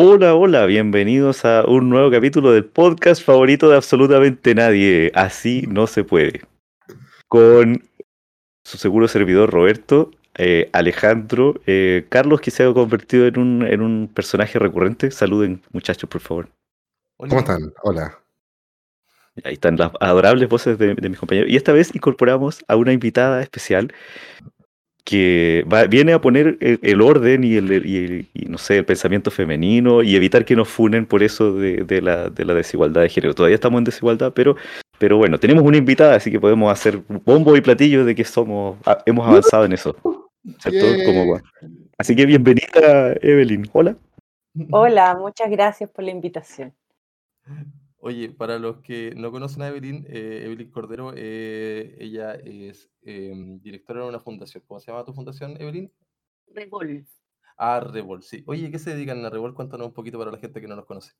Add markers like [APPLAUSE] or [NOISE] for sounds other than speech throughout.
Hola, hola, bienvenidos a un nuevo capítulo del podcast favorito de absolutamente nadie. Así no se puede. Con su seguro servidor Roberto, eh, Alejandro, eh, Carlos, que se ha convertido en un, en un personaje recurrente. Saluden, muchachos, por favor. ¿Cómo están? Hola. Ahí están las adorables voces de, de mis compañeros. Y esta vez incorporamos a una invitada especial que va- viene a poner el, el orden y el, y- y, no sé, el pensamiento femenino y evitar que nos funen por eso de, de la, de la desigualdad de género. Todavía estamos en desigualdad, pero, pero bueno, tenemos una invitada, así que podemos hacer bombo y platillo de que somos, ah, hemos avanzado en eso. ¿cierto? Yay. Como- así que bienvenida, Evelyn. Hola. Hola, muchas gracias por la invitación. Oye, para los que no conocen a Evelyn, eh, Evelyn Cordero, eh, ella es eh, directora de una fundación. ¿Cómo se llama tu fundación, Evelyn? Revol. A Revol, sí. Oye, ¿qué se dedican a Revol? Cuéntanos un poquito para la gente que no nos conoce.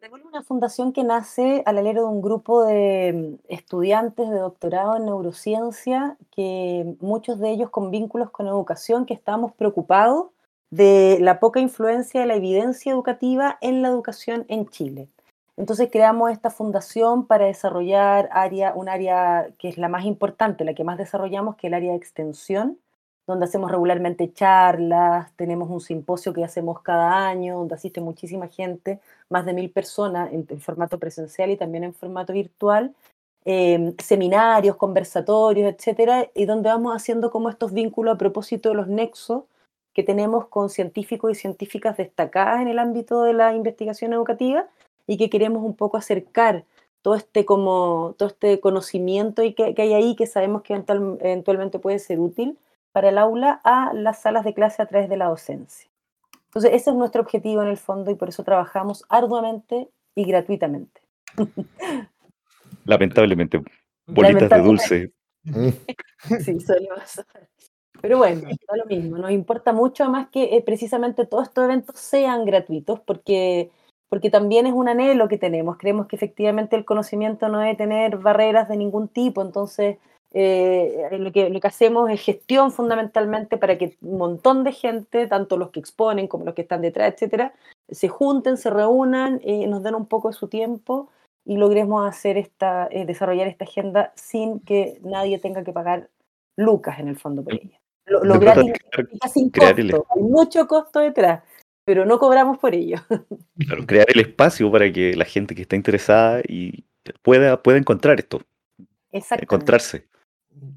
Revol es una fundación que nace al alero de un grupo de mm, estudiantes de doctorado en neurociencia, que muchos de ellos con vínculos con educación, que estábamos preocupados de la poca influencia de la evidencia educativa en la educación en Chile. Entonces creamos esta fundación para desarrollar un área que es la más importante, la que más desarrollamos, que es el área de extensión, donde hacemos regularmente charlas, tenemos un simposio que hacemos cada año, donde asiste muchísima gente, más de mil personas en, en formato presencial y también en formato virtual, eh, seminarios, conversatorios, etcétera, y donde vamos haciendo como estos vínculos a propósito de los nexos que tenemos con científicos y científicas destacadas en el ámbito de la investigación educativa y que queremos un poco acercar todo este, como, todo este conocimiento y que, que hay ahí que sabemos que eventual- eventualmente puede ser útil para el aula a las salas de clase a través de la docencia. Entonces, ese es nuestro objetivo en el fondo y por eso trabajamos arduamente y gratuitamente. [LAUGHS] Lamentablemente, bolitas de Lamentablemente. dulce. Mm, [LAUGHS] Sí, suele pasar. Pero bueno, da lo mismo. Nos importa mucho más que eh, precisamente todos estos eventos sean gratuitos, porque, porque también es un anhelo que tenemos. Creemos que efectivamente el conocimiento no debe tener barreras de ningún tipo. Entonces, eh, lo, que, lo que hacemos es gestión fundamentalmente para que un montón de gente, tanto los que exponen como los que están detrás, etcétera, se junten, se reúnan, eh, nos den un poco de su tiempo y logremos hacer esta, eh, desarrollar esta agenda sin que nadie tenga que pagar lucas en el fondo por ella. Lo, gratis crear- sin crear el costo, hay mucho costo detrás, pero no cobramos por ello. [LAUGHS] Claro, crear el espacio para que la gente que está interesada y pueda, pueda encontrar esto, encontrarse.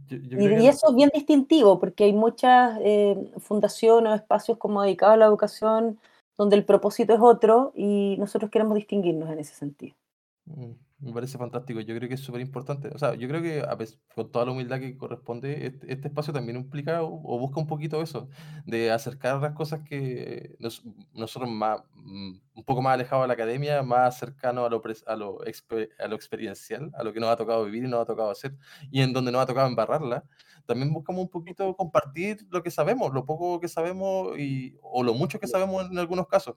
Yo, yo Y, y eso es bien distintivo, porque hay muchas eh, fundaciones o espacios como dedicados a la educación donde el propósito es otro y nosotros queremos distinguirnos en ese sentido. Mm, Me parece fantástico, yo creo que es súper importante. O sea, yo creo que a pes- con toda la humildad que corresponde, este, este espacio también implica o, o busca un poquito eso, de acercar las cosas que nos- nosotros más, mm, un poco más alejados de la academia, más cercanos a lo, a, lo a lo experiencial, a lo que nos ha tocado vivir y nos ha tocado hacer, y en donde nos ha tocado embarrarla. También buscamos un poquito compartir lo que sabemos, lo poco que sabemos y, o lo mucho que sabemos en algunos casos.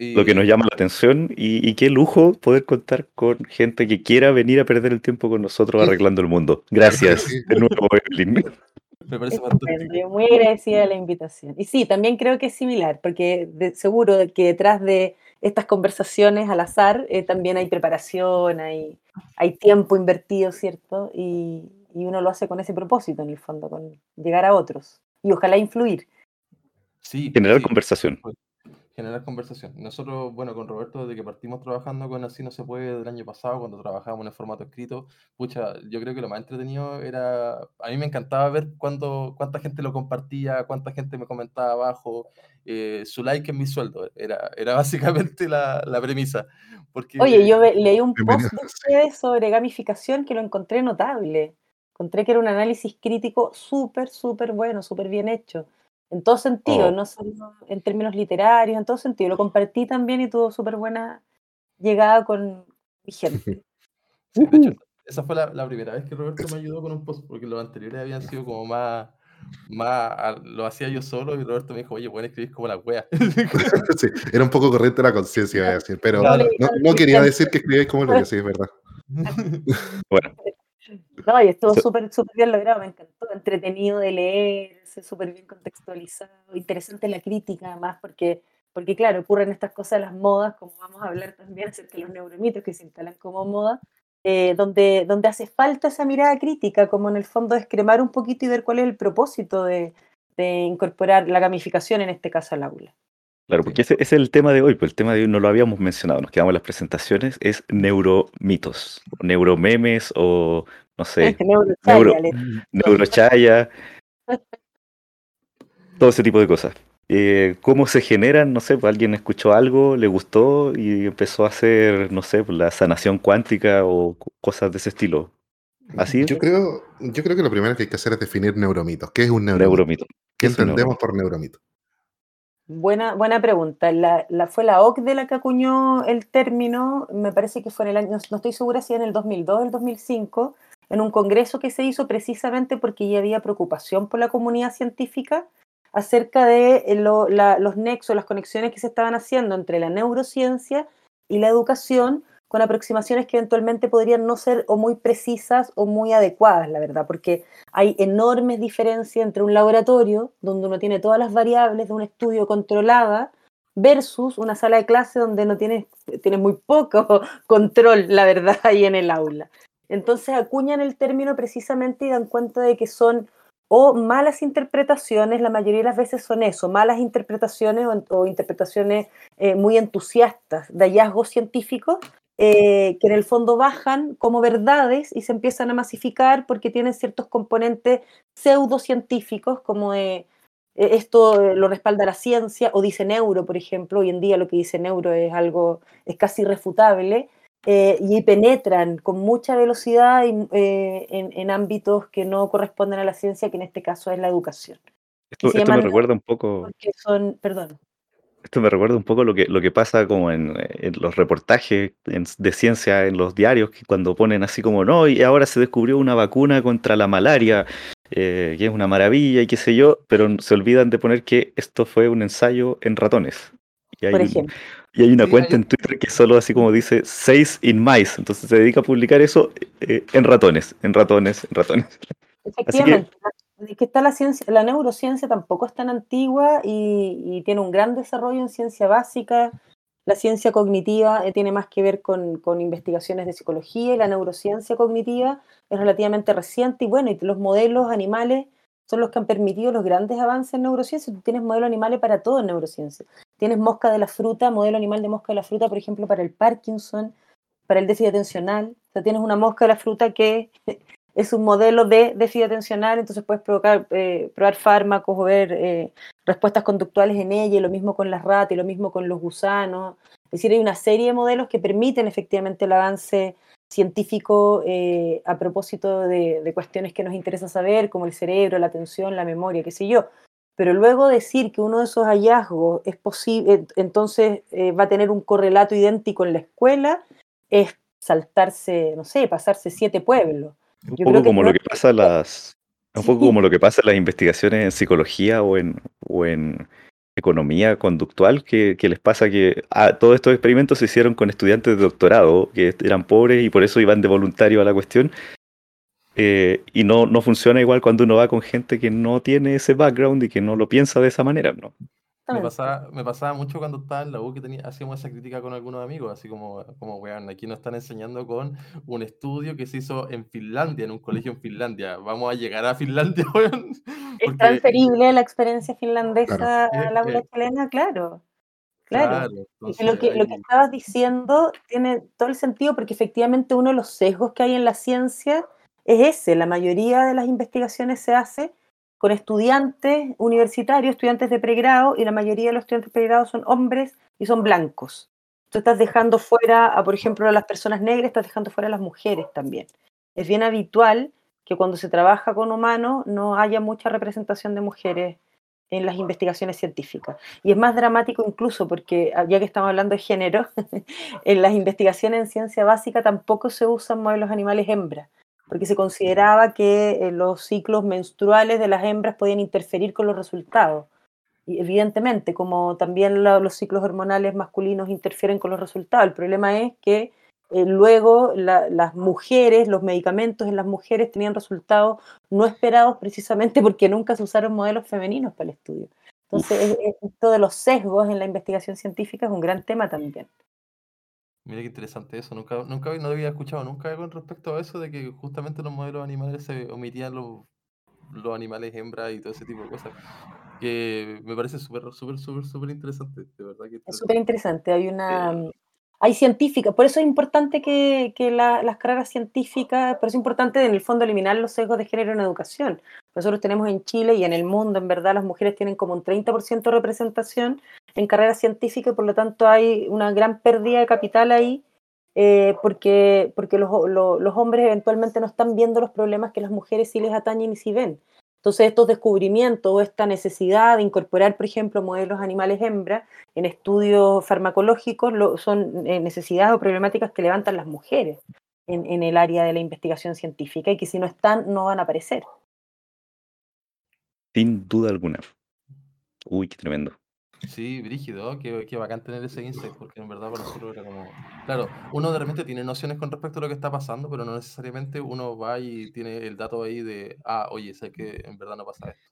Lo que nos llama la atención y, y qué lujo poder contar con gente que quiera venir a perder el tiempo con nosotros arreglando el mundo. Gracias de nuevo, Evelyn. [LAUGHS] Me parece fantástico. muy agradecida de la invitación. Y sí, también creo que es similar, porque de- seguro que detrás de estas conversaciones al azar eh, también hay preparación, hay, hay tiempo invertido, ¿cierto? Y, y uno lo hace con ese propósito, en el fondo, con llegar a otros y ojalá influir. Sí, Generar sí. conversación. Generar conversación. Nosotros, bueno, con Roberto, desde que partimos trabajando con Así No Se Puede del año pasado, cuando trabajábamos en el formato escrito, pucha, yo creo que lo más entretenido era, a mí me encantaba ver cuánto, cuánta gente lo compartía, cuánta gente me comentaba abajo, eh, su like en mi sueldo, era, era [LAUGHS] básicamente la, la premisa. Porque, Oye, yo leí un post Bienvenido. de ustedes sobre gamificación que lo encontré notable. Encontré que era un análisis crítico súper, súper bueno, súper bien hecho. En todo sentido, Oh. no solo en términos literarios, en todo sentido. Lo compartí también y tuvo súper buena llegada con mi [LAUGHS] gente. Sí, de hecho, [LAUGHS] esa fue la, la primera vez que Roberto me ayudó con un post, porque los anteriores habían sido como más, más, lo hacía yo solo y Roberto me dijo, oye, pueden escribir como la wea. [LAUGHS] Sí, era un poco corriente la conciencia, voy a decir, pero Claro. no, no quería decir que escribáis como lo que sí, es verdad. Bueno, No, y estuvo So- súper súper bien logrado, me encantó, entretenido de leer, súper bien contextualizado, interesante la crítica además, porque porque claro, ocurren estas cosas, las modas, como vamos a hablar también acerca de los neuromitos que se instalan como moda, eh, donde, donde hace falta esa mirada crítica, como en el fondo descremar un poquito y ver cuál es el propósito de, de incorporar la gamificación, en este caso al aula. Claro, porque ese, ese es el tema de hoy, pues el tema de hoy no lo habíamos mencionado, nos quedamos en las presentaciones, es neuromitos, neuromemes o no sé, [LAUGHS] neuro, [LAUGHS] Neurochaya, le- [LAUGHS] neurochaya, todo ese tipo de cosas. Eh, ¿Cómo se generan? No sé, pues alguien escuchó algo, le gustó y empezó a hacer, no sé, pues, la sanación cuántica o co- cosas de ese estilo. ¿Así? Yo creo, yo creo que lo primero que hay que hacer es definir neuromitos. ¿Qué es un neuromito? Neuromito. ¿Qué entendemos por neuromito? Buena, buena pregunta. La, la- fue la OCDE la que acuñó el término, me parece que fue en el año, no estoy segura si en el 2002 o el 2005, en un congreso que se hizo precisamente porque ya había preocupación por la comunidad científica acerca de eh, lo- la- los nexos, las conexiones que se estaban haciendo entre la neurociencia y la educación con aproximaciones que eventualmente podrían no ser o muy precisas o muy adecuadas, la verdad, porque hay enormes diferencias entre un laboratorio donde uno tiene todas las variables de un estudio controlada versus una sala de clase donde no tienes, muy poco [LAUGHS] control, la verdad, ahí en el aula. Entonces acuñan el término precisamente y dan cuenta de que son o malas interpretaciones, la mayoría de las veces son eso, malas interpretaciones o, o interpretaciones eh, muy entusiastas de hallazgos científicos eh, que en el fondo bajan como verdades y se empiezan a masificar porque tienen ciertos componentes pseudocientíficos, como de eh, esto eh, lo respalda la ciencia, o dice neuro, por ejemplo, hoy en día lo que dice neuro es algo, es casi irrefutable, eh, y penetran con mucha velocidad y, eh, en, en ámbitos que no corresponden a la ciencia, que en este caso es la educación. Esto, me recuerda un poco, Porque son, perdón, esto me recuerda un poco lo que, lo que pasa como en, en los reportajes en- de ciencia en los diarios, que cuando ponen así como, no, y ahora se descubrió una vacuna contra la malaria, eh, que es una maravilla y qué sé yo, pero se olvidan de poner que esto fue un ensayo en ratones. Y hay, por ejemplo. y hay una Sí, cuenta hay- en Twitter que solo así como dice seis in mice, entonces se dedica a publicar eso eh, en ratones, en ratones, en ratones. Efectivamente, que está la ciencia, la neurociencia tampoco es tan antigua y, tiene un gran desarrollo en ciencia básica. La ciencia cognitiva eh, tiene más que ver con, con investigaciones de psicología y la neurociencia cognitiva es relativamente reciente y bueno, y los modelos animales son los que han permitido los grandes avances en neurociencia. Tú tienes modelos animales para todo en neurociencia. Tienes mosca de la fruta, modelo animal de mosca de la fruta, por ejemplo, para el Parkinson, para el déficit atencional. O sea, tienes una mosca de la fruta que [LAUGHS] es un modelo de déficit atencional, entonces puedes provocar, eh, probar fármacos o ver eh, respuestas conductuales en ella, lo mismo con las ratas, lo mismo con los gusanos. Es decir, hay una serie de modelos que permiten efectivamente el avance científico eh, a propósito de, cuestiones que nos interesa saber, como el cerebro, la atención, la memoria, qué sé yo. Pero luego decir que uno de esos hallazgos es posible, entonces va a tener un correlato idéntico en la escuela, es saltarse, no sé, pasarse siete pueblos. Un Yo poco como lo que es- pasa las, un poco como lo que pasa en las investigaciones en psicología o en, o en economía conductual, que, que les pasa que ah, todos estos experimentos se hicieron con estudiantes de doctorado que eran pobres y por eso iban de voluntario a la cuestión. eh, y no, no funciona igual cuando uno va con gente que no tiene ese background y que no lo piensa de esa manera, ¿no? Me pasaba, me pasaba mucho cuando estaba en la U que tenía, hacíamos esa crítica con algunos amigos, así como, como weón, aquí nos están enseñando con un estudio que se hizo en Finlandia, en un colegio en Finlandia. Vamos a llegar a Finlandia, [LAUGHS] weón. ¿Es transferible la experiencia finlandesa Claro. aula Eh, eh. chilena? Claro, claro. claro, Y entonces lo que, lo que estabas diciendo tiene todo el sentido porque efectivamente uno de los sesgos que hay en la ciencia es ese. La mayoría de las investigaciones se hace con estudiantes universitarios, estudiantes de pregrado, y la mayoría de los estudiantes de pregrado son hombres y son blancos. Tú estás dejando fuera, a, por ejemplo, a las personas negras, estás dejando fuera a las mujeres también. Es bien habitual que cuando se trabaja con humanos no haya mucha representación de mujeres en las investigaciones científicas. Y es más dramático incluso porque, ah, ya que estamos hablando de género, [LAUGHS] en las investigaciones en ciencia básica tampoco se usan modelos animales hembras, porque se consideraba que eh, los ciclos menstruales de las hembras podían interferir con los resultados. Y evidentemente, como también los ciclos hormonales masculinos interfieren con los resultados, el problema es que eh, luego la- las mujeres, los medicamentos en las mujeres tenían resultados no esperados precisamente porque nunca se usaron modelos femeninos para el estudio. Entonces, Uf. esto de los sesgos en la investigación científica es un gran tema también. Mira qué interesante eso. Nunca, nunca no había escuchado nunca con respecto a eso de que justamente los modelos animales se omitían los, los animales hembras y todo ese tipo de cosas. Que me parece súper, súper, súper, súper interesante. De verdad que Es súper interesante. Hay una. Eh, Hay científicas, por eso es importante que, que la- las carreras científicas, por eso es importante en el fondo eliminar los sesgos de género en educación. Nosotros tenemos en Chile y en el mundo, en verdad, las mujeres tienen como un 30% de representación en carreras científicas y por lo tanto hay una gran pérdida de capital ahí eh, porque, porque los, lo- los hombres eventualmente no están viendo los problemas que las mujeres sí les atañen y sí ven. Entonces estos descubrimientos o esta necesidad de incorporar, por ejemplo, modelos animales hembras en estudios farmacológicos son eh, necesidades o problemáticas que levantan las mujeres en el área de la investigación científica y que si no están no van a aparecer. Sin duda alguna. Uy, qué tremendo. Sí, brígido, qué, qué bacán tener ese insight, porque en verdad para nosotros era como... Claro, uno de repente tiene nociones con respecto a lo que está pasando, pero no necesariamente uno va y tiene el dato ahí de, ah, oye, sé que en verdad no pasa esto.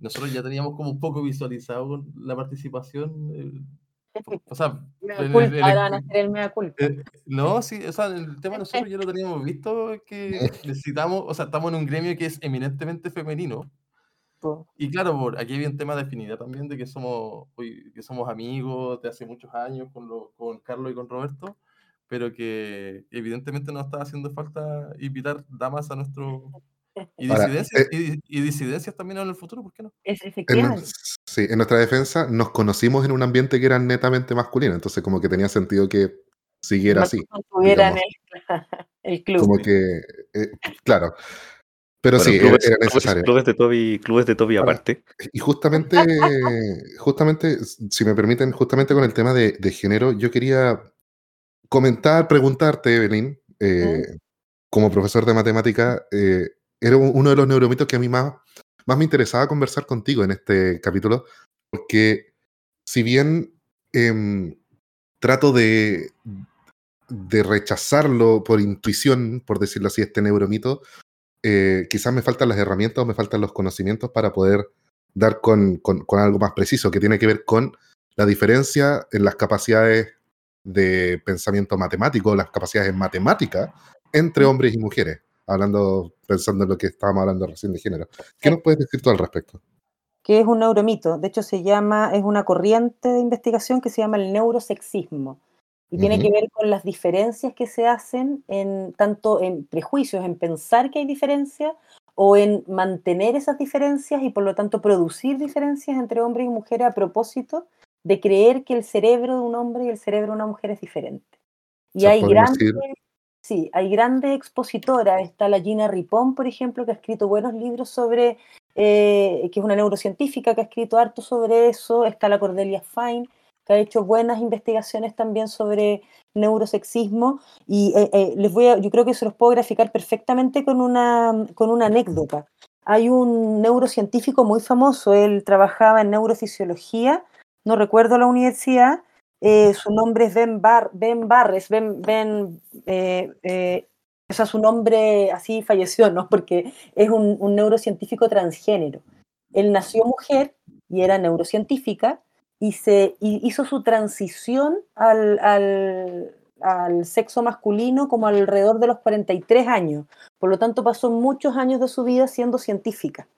Nosotros ya teníamos como un poco visualizado la participación, eh, o sea, el- culpa, el- ahora van a hacer el mea culpa. eh, no, sí, o sea, el tema [LAUGHS] nosotros ya lo teníamos visto que [LAUGHS] necesitamos, o sea, estamos en un gremio que es eminentemente femenino. Y claro, por, aquí había un tema de afinidad también, de que somos, que somos amigos de hace muchos años con, lo- con Carlos y con Roberto, pero que evidentemente nos está haciendo falta invitar damas a nuestro... Y [LAUGHS] Ahora, disidencias, eh, y, y disidencias también en el futuro, ¿por qué no? Es En, efectivamente. sí, en nuestra defensa nos conocimos en un ambiente que era netamente masculino, entonces como que tenía sentido que siguiera así, Mantuvieran digamos. el, [LAUGHS] el club. Como que, eh, claro. Pero Bueno, sí, clubes, era clubes- necesario. clubes de Toby, clubes de Toby aparte. Y justamente, [LAUGHS] justamente, si me permiten, justamente con el tema de, de género, yo quería comentar, preguntarte, Evelyn, eh, como profesor de matemática, eh, era un- uno de los neuromitos que a mí más, más me interesaba conversar contigo en este capítulo, porque si bien em, trato de, de rechazarlo por intuición, por decirlo así, este neuromito, eh, quizás me faltan las herramientas o me faltan los conocimientos para poder dar con, con- con algo más preciso, que tiene que ver con la diferencia en las capacidades de pensamiento matemático, las capacidades en matemática entre hombres y mujeres, hablando, pensando en lo que estábamos hablando recién de género. ¿Qué nos puedes decir tú al respecto? que es un neuromito. De hecho, se llama, es una corriente de investigación que se llama el neurosexismo. Y tiene que ver con las diferencias que se hacen en tanto en prejuicios, en pensar que hay diferencias, o en mantener esas diferencias y por lo tanto producir diferencias entre hombres y mujeres a propósito de creer que el cerebro de un hombre y el cerebro de una mujer es diferente. O Y sea, hay grandes, decir, sí, hay grandes expositoras. Está la Gina Ripon, por ejemplo, que ha escrito buenos libros sobre, eh, que es una neurocientífica que ha escrito harto sobre eso. Está la Cordelia Fine, que ha hecho buenas investigaciones también sobre neurosexismo. Y eh, eh, les voy yo creo que se los puedo graficar perfectamente con una, con una anécdota. Hay un neurocientífico muy famoso, él trabajaba en neurofisiología, no recuerdo la universidad, eh, su nombre es Ben, Bar, ben Barres, Ben, Ben o sea, su nombre así falleció, ¿no? Porque es un neurocientífico transgénero. Él nació mujer y era neurocientífica y, se, hizo su transición al, al, al sexo masculino como alrededor de los 43 años. Por lo tanto, pasó muchos años de su vida siendo científica.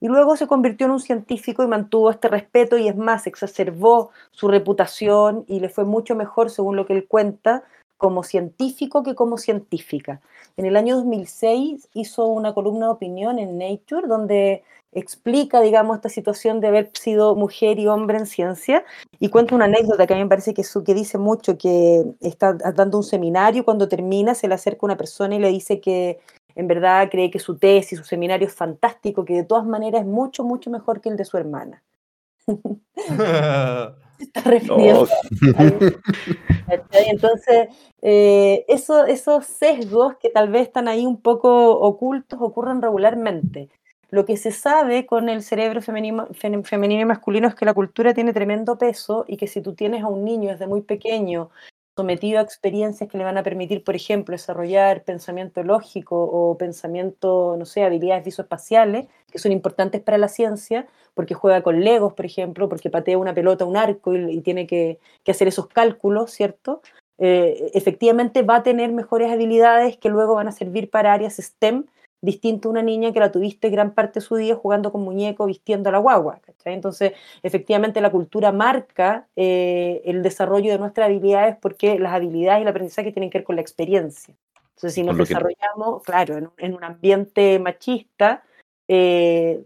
Y luego se convirtió en un científico y mantuvo este respeto y es más, exacerbó su reputación y le fue mucho mejor, según lo que él cuenta, como científico que como científica. En el año 2006 hizo una columna de opinión en Nature donde explica, digamos, esta situación de haber sido mujer y hombre en ciencia y cuenta una anécdota que a mí me parece que, su, que dice mucho, que está dando un seminario, cuando termina se le acerca una persona y le dice que en verdad cree que su tesis, su seminario es fantástico, que de todas maneras es mucho, mucho mejor que el de su hermana. [LAUGHS] está refiriendo. [LAUGHS] Entonces, eh, eso, esos sesgos que tal vez están ahí un poco ocultos ocurren regularmente. Lo que se sabe con el cerebro femenino, femenino y masculino es que la cultura tiene tremendo peso y que si tú tienes a un niño desde muy pequeño sometido a experiencias que le van a permitir, por ejemplo, desarrollar pensamiento lógico o pensamiento, no sé, habilidades visoespaciales, que son importantes para la ciencia, porque juega con legos, por ejemplo, porque patea una pelota, un arco y, tiene que, hacer esos cálculos, ¿cierto? Eh, efectivamente va a tener mejores habilidades que luego van a servir para áreas STEM, distinto a una niña que la tuviste gran parte de su día jugando con muñeco, vistiendo a la guagua. Entonces, efectivamente, la cultura marca eh, el desarrollo de nuestras habilidades porque las habilidades y el aprendizaje tienen que ver con la experiencia. Entonces, si nos desarrollamos, claro, en, un ambiente machista, eh,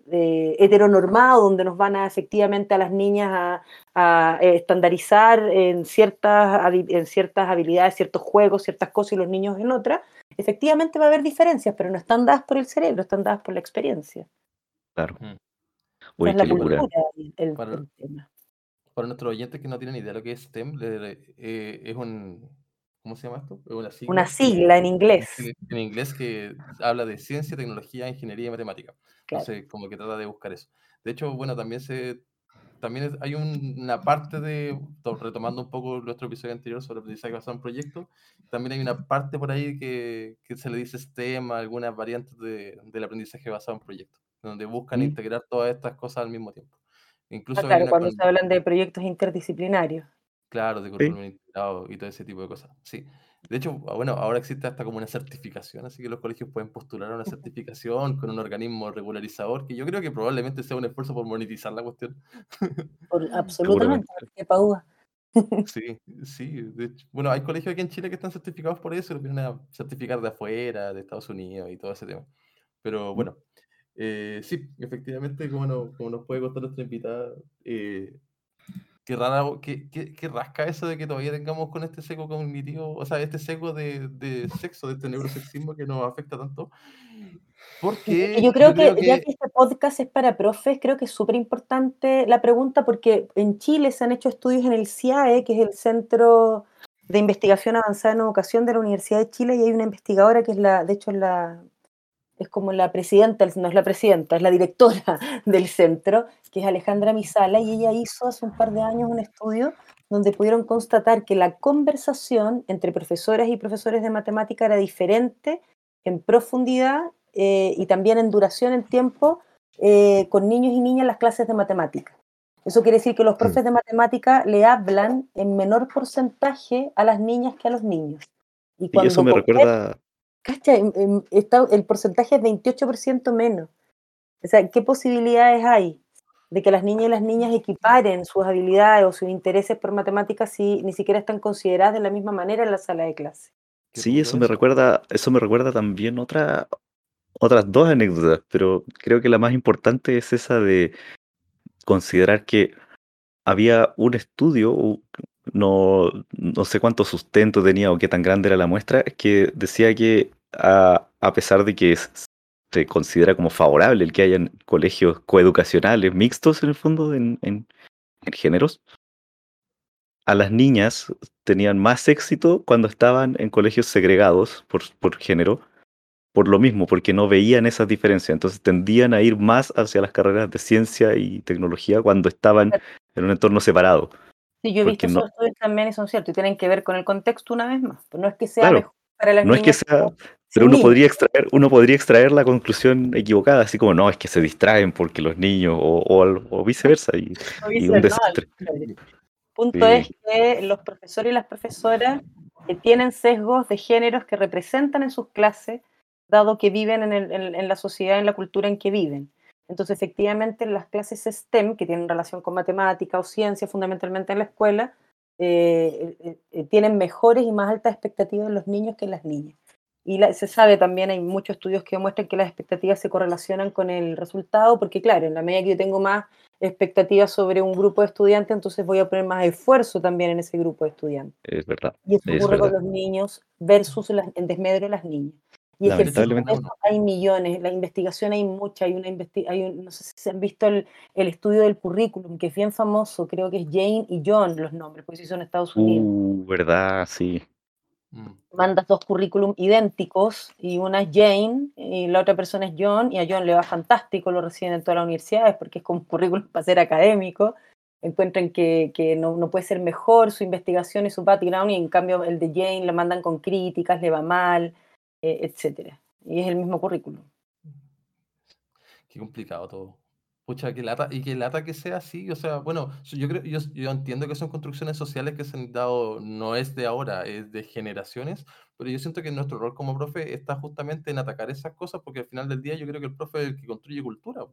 heteronormado, donde nos van a efectivamente a las niñas a, eh, estandarizar en ciertas, en ciertas habilidades, ciertos juegos, ciertas cosas y los niños en otras, efectivamente va a haber diferencias, pero no están dadas por el cerebro, están dadas por la experiencia. Claro. Uy, es la cultura el, para, tema. Para nuestros oyentes que no tienen idea de lo que es STEM, eh, es un, ¿cómo se llama esto? Una sigla, una sigla en inglés. En inglés que habla de ciencia, tecnología, ingeniería y matemática. Entonces, como que trata de buscar eso. De hecho, bueno, también se también hay una parte de, retomando un poco nuestro episodio anterior sobre aprendizaje basado en proyectos, también hay una parte por ahí que, que se le dice STEM, algunas variantes de, del aprendizaje basado en proyectos, donde buscan mm. integrar todas estas cosas al mismo tiempo. Incluso ah, claro, cuando se hablan de proyectos interdisciplinarios. Claro, de currículum integrado y todo ese tipo de cosas. Sí. De hecho, ah, bueno, ahora existe hasta como una certificación, así que los colegios pueden postular a una certificación con un organismo regularizador, que yo creo que probablemente sea un esfuerzo por monetizar la cuestión. [LAUGHS] absolutamente, qué pauda. [LAUGHS] Sí, sí. bueno, hay colegios aquí en Chile que están certificados por eso, lo vienen a certificar de afuera, de Estados Unidos y todo ese tema. Pero bueno, eh, sí, efectivamente, como, como nos puede contar nuestra invitada, eh, qué rara, qué, qué, rasca eso de que todavía tengamos con este seco cognitivo, o sea, este seco de, de sexo, de este neurosexismo que nos afecta tanto. Porque yo creo, que, ya que este podcast es para profes, creo que es súper importante la pregunta porque en Chile se han hecho estudios en el CIAE, que es el Centro de Investigación Avanzada en Educación de la Universidad de Chile, y hay una investigadora que es la, de hecho, es la es como la presidenta, no es la presidenta, es la directora [LAUGHS] del centro, que es Alejandra Misala, y ella hizo hace un par de años un estudio donde pudieron constatar que la conversación entre profesoras y profesores de matemática era diferente en profundidad eh, y también en duración en tiempo eh, con niños y niñas en las clases de matemática. Eso quiere decir que los profes de matemática le hablan en menor porcentaje a las niñas que a los niños. Y, eso me recuerda ¿Cacha? Está, el porcentaje es 28% menos. O sea, ¿qué posibilidades hay de que las niñas y las niñas equiparen sus habilidades o sus intereses por matemáticas si ni siquiera están consideradas de la misma manera en la sala de clase? Sí, eso me recuerda, eso me recuerda también otra, otras dos anécdotas, pero creo que la más importante es esa de considerar que había un estudio, no, no sé cuánto sustento tenía o qué tan grande era la muestra, que decía que a, pesar de que se considera como favorable el que hayan colegios coeducacionales mixtos en el fondo en, en, géneros, a las niñas tenían más éxito cuando estaban en colegios segregados por, por género, por lo mismo, porque no veían esas diferencias. Entonces tendían a ir más hacia las carreras de ciencia y tecnología cuando estaban en un entorno separado. Sí, yo he visto esos estudios también y son ciertos y tienen que ver con el contexto una vez más. Pues no es que sea mejor para las no es que sea, pero uno podría extraer, uno podría extraer la conclusión equivocada, así como no, es que se distraen porque los niños, o, o, viceversa, y, un desastre. El punto es que los profesores y las profesoras que tienen sesgos de géneros que representan en sus clases, dado que viven en, el, en la sociedad, en la cultura en que viven. Entonces, efectivamente, las clases STEM, que tienen relación con matemática o ciencia, fundamentalmente en la escuela, eh, eh, eh, tienen mejores y más altas expectativas en los niños que en las niñas. Y se sabe también, hay muchos estudios que demuestran que las expectativas se correlacionan con el resultado, porque claro, en la medida que yo tengo más expectativas sobre un grupo de estudiantes, entonces voy a poner más esfuerzo también en ese grupo de estudiantes. Es verdad. Y eso ocurre con los niños versus el desmedro de las niñas. Y Lamentablemente hay millones, la investigación hay mucha, hay una hay no sé si se han visto el, el, estudio del currículum, que es bien famoso, creo que es Jane y John los nombres, pues sí son Estados Unidos. Uh, verdad, sí. Mm. Mandas dos currículum idénticos y una es Jane y la otra persona es John y a John le va fantástico, lo reciben en todas las universidades porque es como un currículum [LAUGHS] para ser académico encuentran que, no, puede ser mejor su investigación y su background, y en cambio el de Jane le mandan con críticas, le va mal, eh, etc. Y es el mismo currículum. Qué complicado todo. Pucha, que lata, y que lata que sea así, o sea, bueno, yo creo, yo, yo entiendo que son construcciones sociales que se han dado, no es de ahora, es de generaciones, pero yo siento que nuestro rol como profe está justamente en atacar esas cosas, porque al final del día yo creo que el profe es el que construye cultura.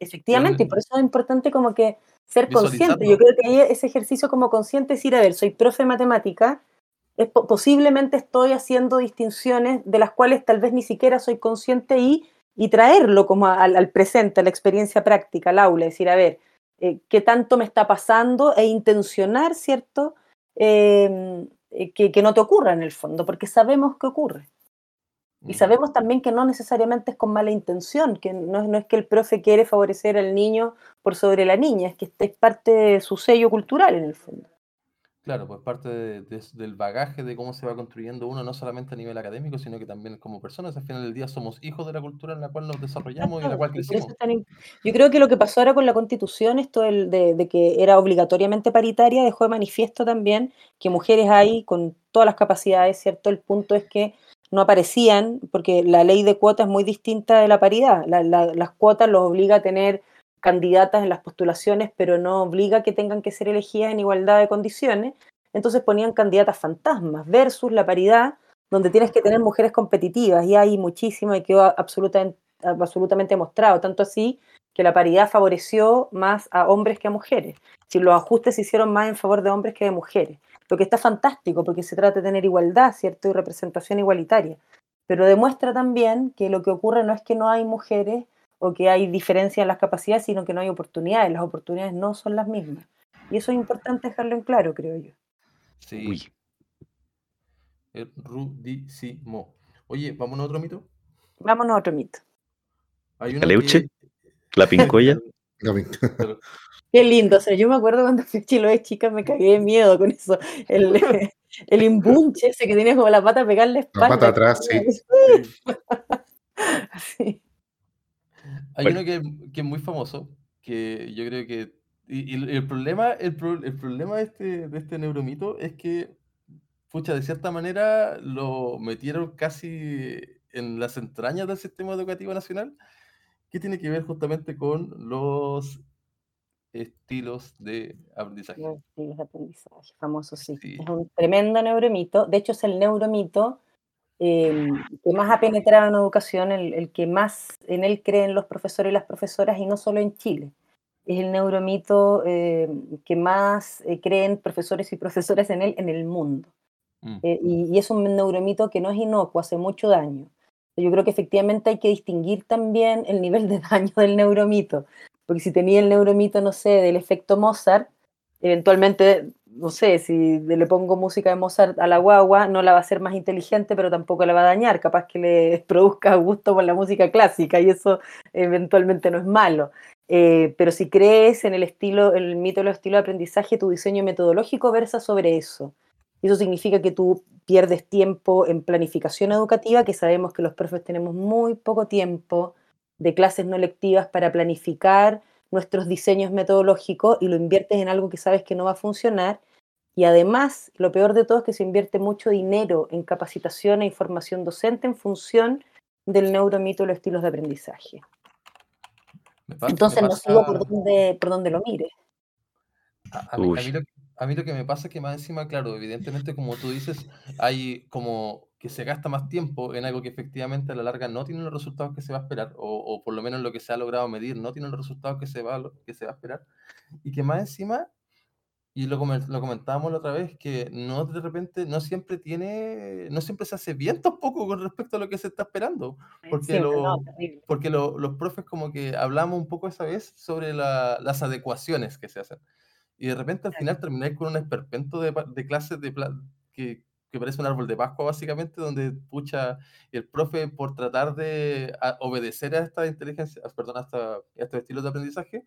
Efectivamente, y por eso es importante como que ser consciente. Yo creo que ese ejercicio como consciente es decir, a ver, soy profe de matemática, es, posiblemente estoy haciendo distinciones de las cuales tal vez ni siquiera soy consciente y y traerlo como al, presente, a la experiencia práctica, al aula, decir, a ver, eh, qué tanto me está pasando e intencionar, ¿cierto? Em, eh, que, no te ocurra en el fondo, porque sabemos que ocurre. Y sabemos también que no necesariamente es con mala intención, que no, no, es que el profe quiere favorecer al niño por sobre la niña, es que es parte de su sello cultural en el fondo. Claro, pues parte del bagaje de cómo se va construyendo uno, no solamente a nivel académico, sino que también como personas. Al final del día somos hijos de la cultura en la cual nos desarrollamos y en la cual crecimos. Yo creo que lo que pasó ahora con la constitución, esto de, de, que era obligatoriamente paritaria, dejó de manifiesto también que mujeres hay con todas las capacidades, ¿cierto? El punto es que no aparecían, porque la ley de cuotas es muy distinta de la paridad. las cuotas los obliga a tener candidatas en las postulaciones, pero no obliga que tengan que ser elegidas en igualdad de condiciones. Entonces ponían candidatas fantasmas versus la paridad, donde tienes que tener mujeres competitivas, y hay muchísimo, y quedó absolutamente, absolutamente mostrado, tanto así que la paridad favoreció más a hombres que a mujeres. Si los ajustes se hicieron más en favor de hombres que de mujeres, lo que está fantástico, porque se trata de tener igualdad, ¿cierto? Y representación igualitaria. Pero demuestra también que lo que ocurre no es que no hay mujeres o que hay diferencia en las capacidades, sino que no hay oportunidades. Las oportunidades no son las mismas. Y eso es importante dejarlo en claro, creo yo. Sí. Es rudísimo. Oye, ¿vámonos a otro mito? Vámonos a otro mito. Hay leuche? ¿La pincoya? [LAUGHS] Qué lindo. O sea, yo me acuerdo cuando fui a Chiloé chica, me cagué de miedo con eso. El, [LAUGHS] el imbunche ese que tenía como la pata pegarle espalda. La pata atrás, sí. [LAUGHS] sí. Hay uno que, que, es muy famoso, que yo creo que... Y, el problema, el, el problema de, este, de este neuromito es que, pucha, de cierta manera lo metieron casi en las entrañas del sistema educativo nacional, que tiene que ver justamente con los estilos de aprendizaje. Los estilos de aprendizaje, famoso, sí. sí. Es un tremendo neuromito. De hecho, es el neuromito Em, que más ha penetrado en educación, el, que más en él creen los profesores y las profesoras, y no solo en Chile. Es el neuromito em, que más eh, creen profesores y profesoras en él en el mundo. Mm. Eh, y, es un neuromito que no es inocuo, hace mucho daño. Yo creo que efectivamente hay que distinguir también el nivel de [LAUGHS] daño del neuromito, porque si tenía el neuromito, no sé, del efecto Mozart, eventualmente no sé, si le pongo música de Mozart a la guagua, no la va a hacer más inteligente, pero tampoco la va a dañar, capaz que le [LAUGHS] produzca gusto por la música clásica y eso eventualmente no es malo. Eh, pero si crees en el estilo, el mito de los estilos de aprendizaje, tu diseño metodológico versa sobre eso. Eso significa que tú pierdes tiempo en planificación educativa, que sabemos que los profes tenemos muy poco tiempo de clases no lectivas para planificar nuestros diseños metodológicos y lo inviertes en algo que sabes que no va a funcionar. Y además, lo peor de todo es que se invierte mucho dinero en capacitación e información docente en función del neuromito y los estilos de aprendizaje. Entonces no sigo por dónde, por dónde lo mire. A, mí, a, mí lo, que me pasa es que más encima, claro, evidentemente, como tú dices, hay como que se gasta más tiempo en algo que efectivamente a la larga no tiene los resultados que se va a esperar, o, por lo menos lo que se ha logrado medir no tiene los resultados que se va, que se va a esperar, y que más encima, y lo, lo comentábamos la otra vez, que no de repente, no siempre tiene, no siempre se hace bien tampoco con respecto a lo que se está esperando, porque, porque los profes como que hablamos un poco esa vez sobre las adecuaciones que se hacen, y de repente al final termináis con un esperpento de, de clases de, que que parece un árbol de Pascua, básicamente, donde, pucha, el profe, por tratar de obedecer a esta inteligencia, perdón, a, estos estilos de aprendizaje,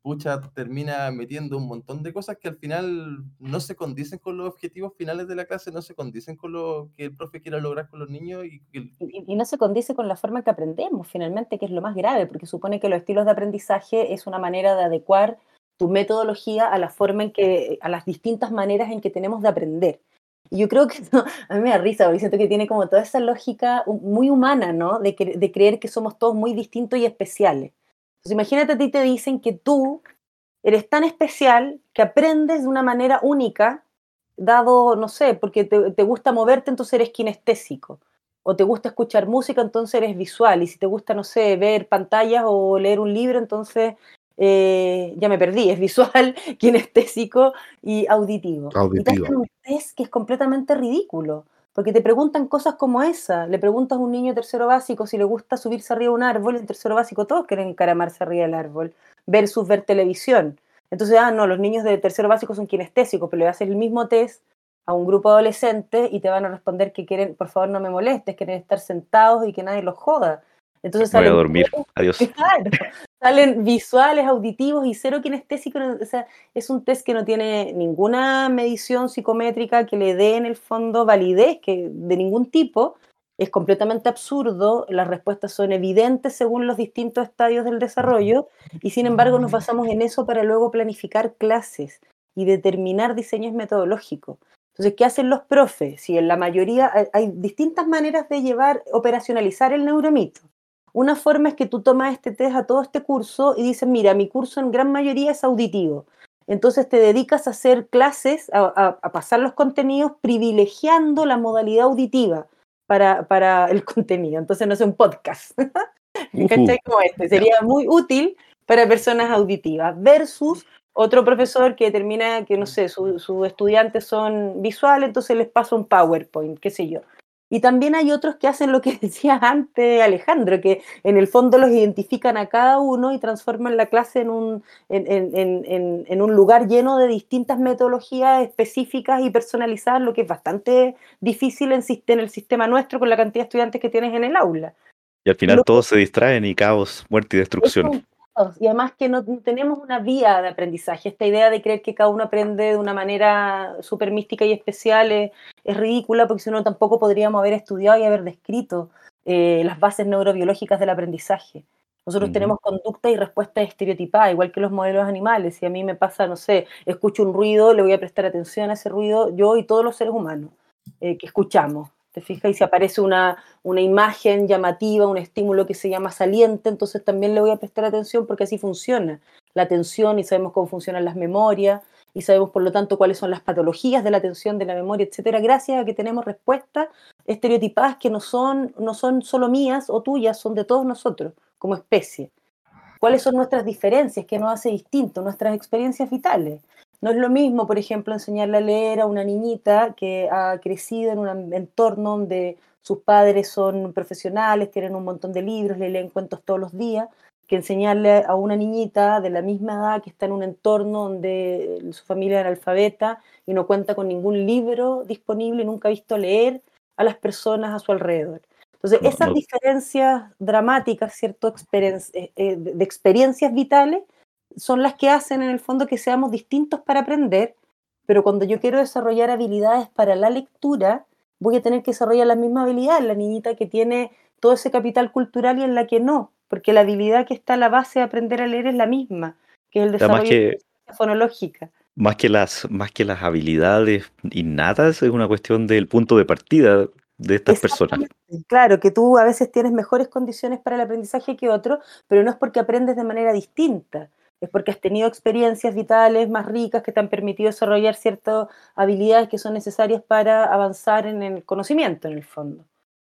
pucha, termina metiendo un montón de cosas que al final no se condicen con los objetivos finales de la clase, no se condicen con lo que el profe quiera lograr con los niños. Y, y, no se condice con la forma que aprendemos, finalmente, que es lo más grave, porque supone que los estilos de aprendizaje es una manera de adecuar tu metodología a la forma en que, a las distintas maneras en que tenemos de aprender. Yo creo que [LAUGHS] a mí me da risa, porque siento que tiene como toda esa lógica muy humana, ¿no? De, de creer que somos todos muy distintos y especiales. Entonces imagínate a ti te dicen que tú eres tan especial que aprendes de una manera única, dado, no sé, porque te, te gusta moverte, entonces eres kinestésico o te gusta escuchar música, entonces eres visual, y si te gusta, no sé, ver pantallas o leer un libro, entonces eh, ya me perdí, es visual, [LAUGHS] kinestésico y auditivo. Y te un test que es completamente ridículo, porque te preguntan cosas como esa, le preguntas a un niño tercero básico si le gusta subirse arriba de un árbol, en tercero básico todos quieren encaramarse arriba del árbol, versus ver televisión. Entonces, ah, no, los niños de tercero básico son kinestésicos, pero le haces el mismo test a un grupo adolescente y te van a responder que quieren, por favor no me molestes, quieren estar sentados y que nadie los joda. Entonces voy a dormir, adiós. [LAUGHS] salen visuales, auditivos y cero kinestésicos. O es un test que no tiene ninguna medición psicométrica que le dé en el fondo validez que, de ningún tipo. Es completamente absurdo, las respuestas son evidentes según los distintos estadios del desarrollo y sin embargo nos basamos en eso para luego planificar clases y determinar diseños metodológicos. Entonces, ¿qué hacen los profes? Si en la mayoría hay, distintas maneras de llevar, operacionalizar el neuromito. Una forma es que tú tomas este test a todo este curso y dices, mira, mi curso en gran mayoría es auditivo. Entonces te dedicas a hacer clases, a, pasar los contenidos, privilegiando la modalidad auditiva para, para el [LAUGHS] contenido. Entonces no es un podcast. [LAUGHS] Como este. Sería muy útil para personas auditivas versus otro profesor que determina que, no sé, sus estudiantes son visuales, entonces les pasa un PowerPoint, qué sé yo. Y también hay otros que hacen lo que [LAUGHS] decía antes Alejandro, que en el fondo los identifican a cada uno y transforman la clase en un, en, un lugar lleno de distintas metodologías específicas y personalizadas, lo que es bastante difícil en, en el sistema nuestro con la cantidad de estudiantes que tienes en el aula. Y al final todos se distraen y caos, muerte y destrucción y además que no tenemos una vía de aprendizaje. Esta idea de creer que cada uno aprende de una manera súper mística y especial es, ridícula porque si no tampoco podríamos haber estudiado y haber descrito eh, las bases neurobiológicas del aprendizaje. Nosotros tenemos conducta y respuesta estereotipada, igual que los modelos animales. Si a mí me pasa, no sé, escucho un ruido, le voy a prestar atención a ese ruido, yo y todos los seres humanos eh, que escuchamos. ¿Te fijas? Y si aparece una, una imagen llamativa, un estímulo que se llama saliente, entonces también le voy a prestar atención porque así funciona la atención y sabemos cómo funcionan las memorias y sabemos por lo tanto cuáles son las patologías de la atención, de la memoria, etcétera, gracias a que tenemos respuestas estereotipadas que no son, no son solo mías o tuyas, son de todos nosotros como especie. ¿Cuáles son nuestras diferencias? ¿Qué nos hace distinto? Nuestras experiencias vitales. No es lo mismo, por ejemplo, enseñarle a leer a una niñita que ha crecido en un entorno donde sus padres son profesionales, tienen un montón de libros, le leen cuentos todos los días, que enseñarle a una niñita de la misma edad que está en un entorno donde su familia es analfabeta y no cuenta con ningún libro disponible y nunca ha visto leer a las personas a su alrededor. Entonces, esas diferencias dramáticas, ¿cierto? Eh, eh, de experiencias vitales son las que hacen en el fondo que seamos distintos para aprender, pero cuando yo quiero desarrollar habilidades para la lectura, voy a tener que desarrollar las mismas habilidades, la niñita que tiene todo ese capital cultural y en la que no, porque la habilidad que está a la base de aprender a leer es la misma, que es el desarrollo de la fonológica. Más que, las, más que las habilidades innatas, es una cuestión del punto de partida de estas personas. Claro, que tú a veces tienes mejores condiciones para el aprendizaje que otros, pero no es porque aprendes de manera distinta, es porque has tenido experiencias vitales más ricas que te han permitido desarrollar ciertas habilidades que son necesarias para avanzar en el conocimiento, en el fondo.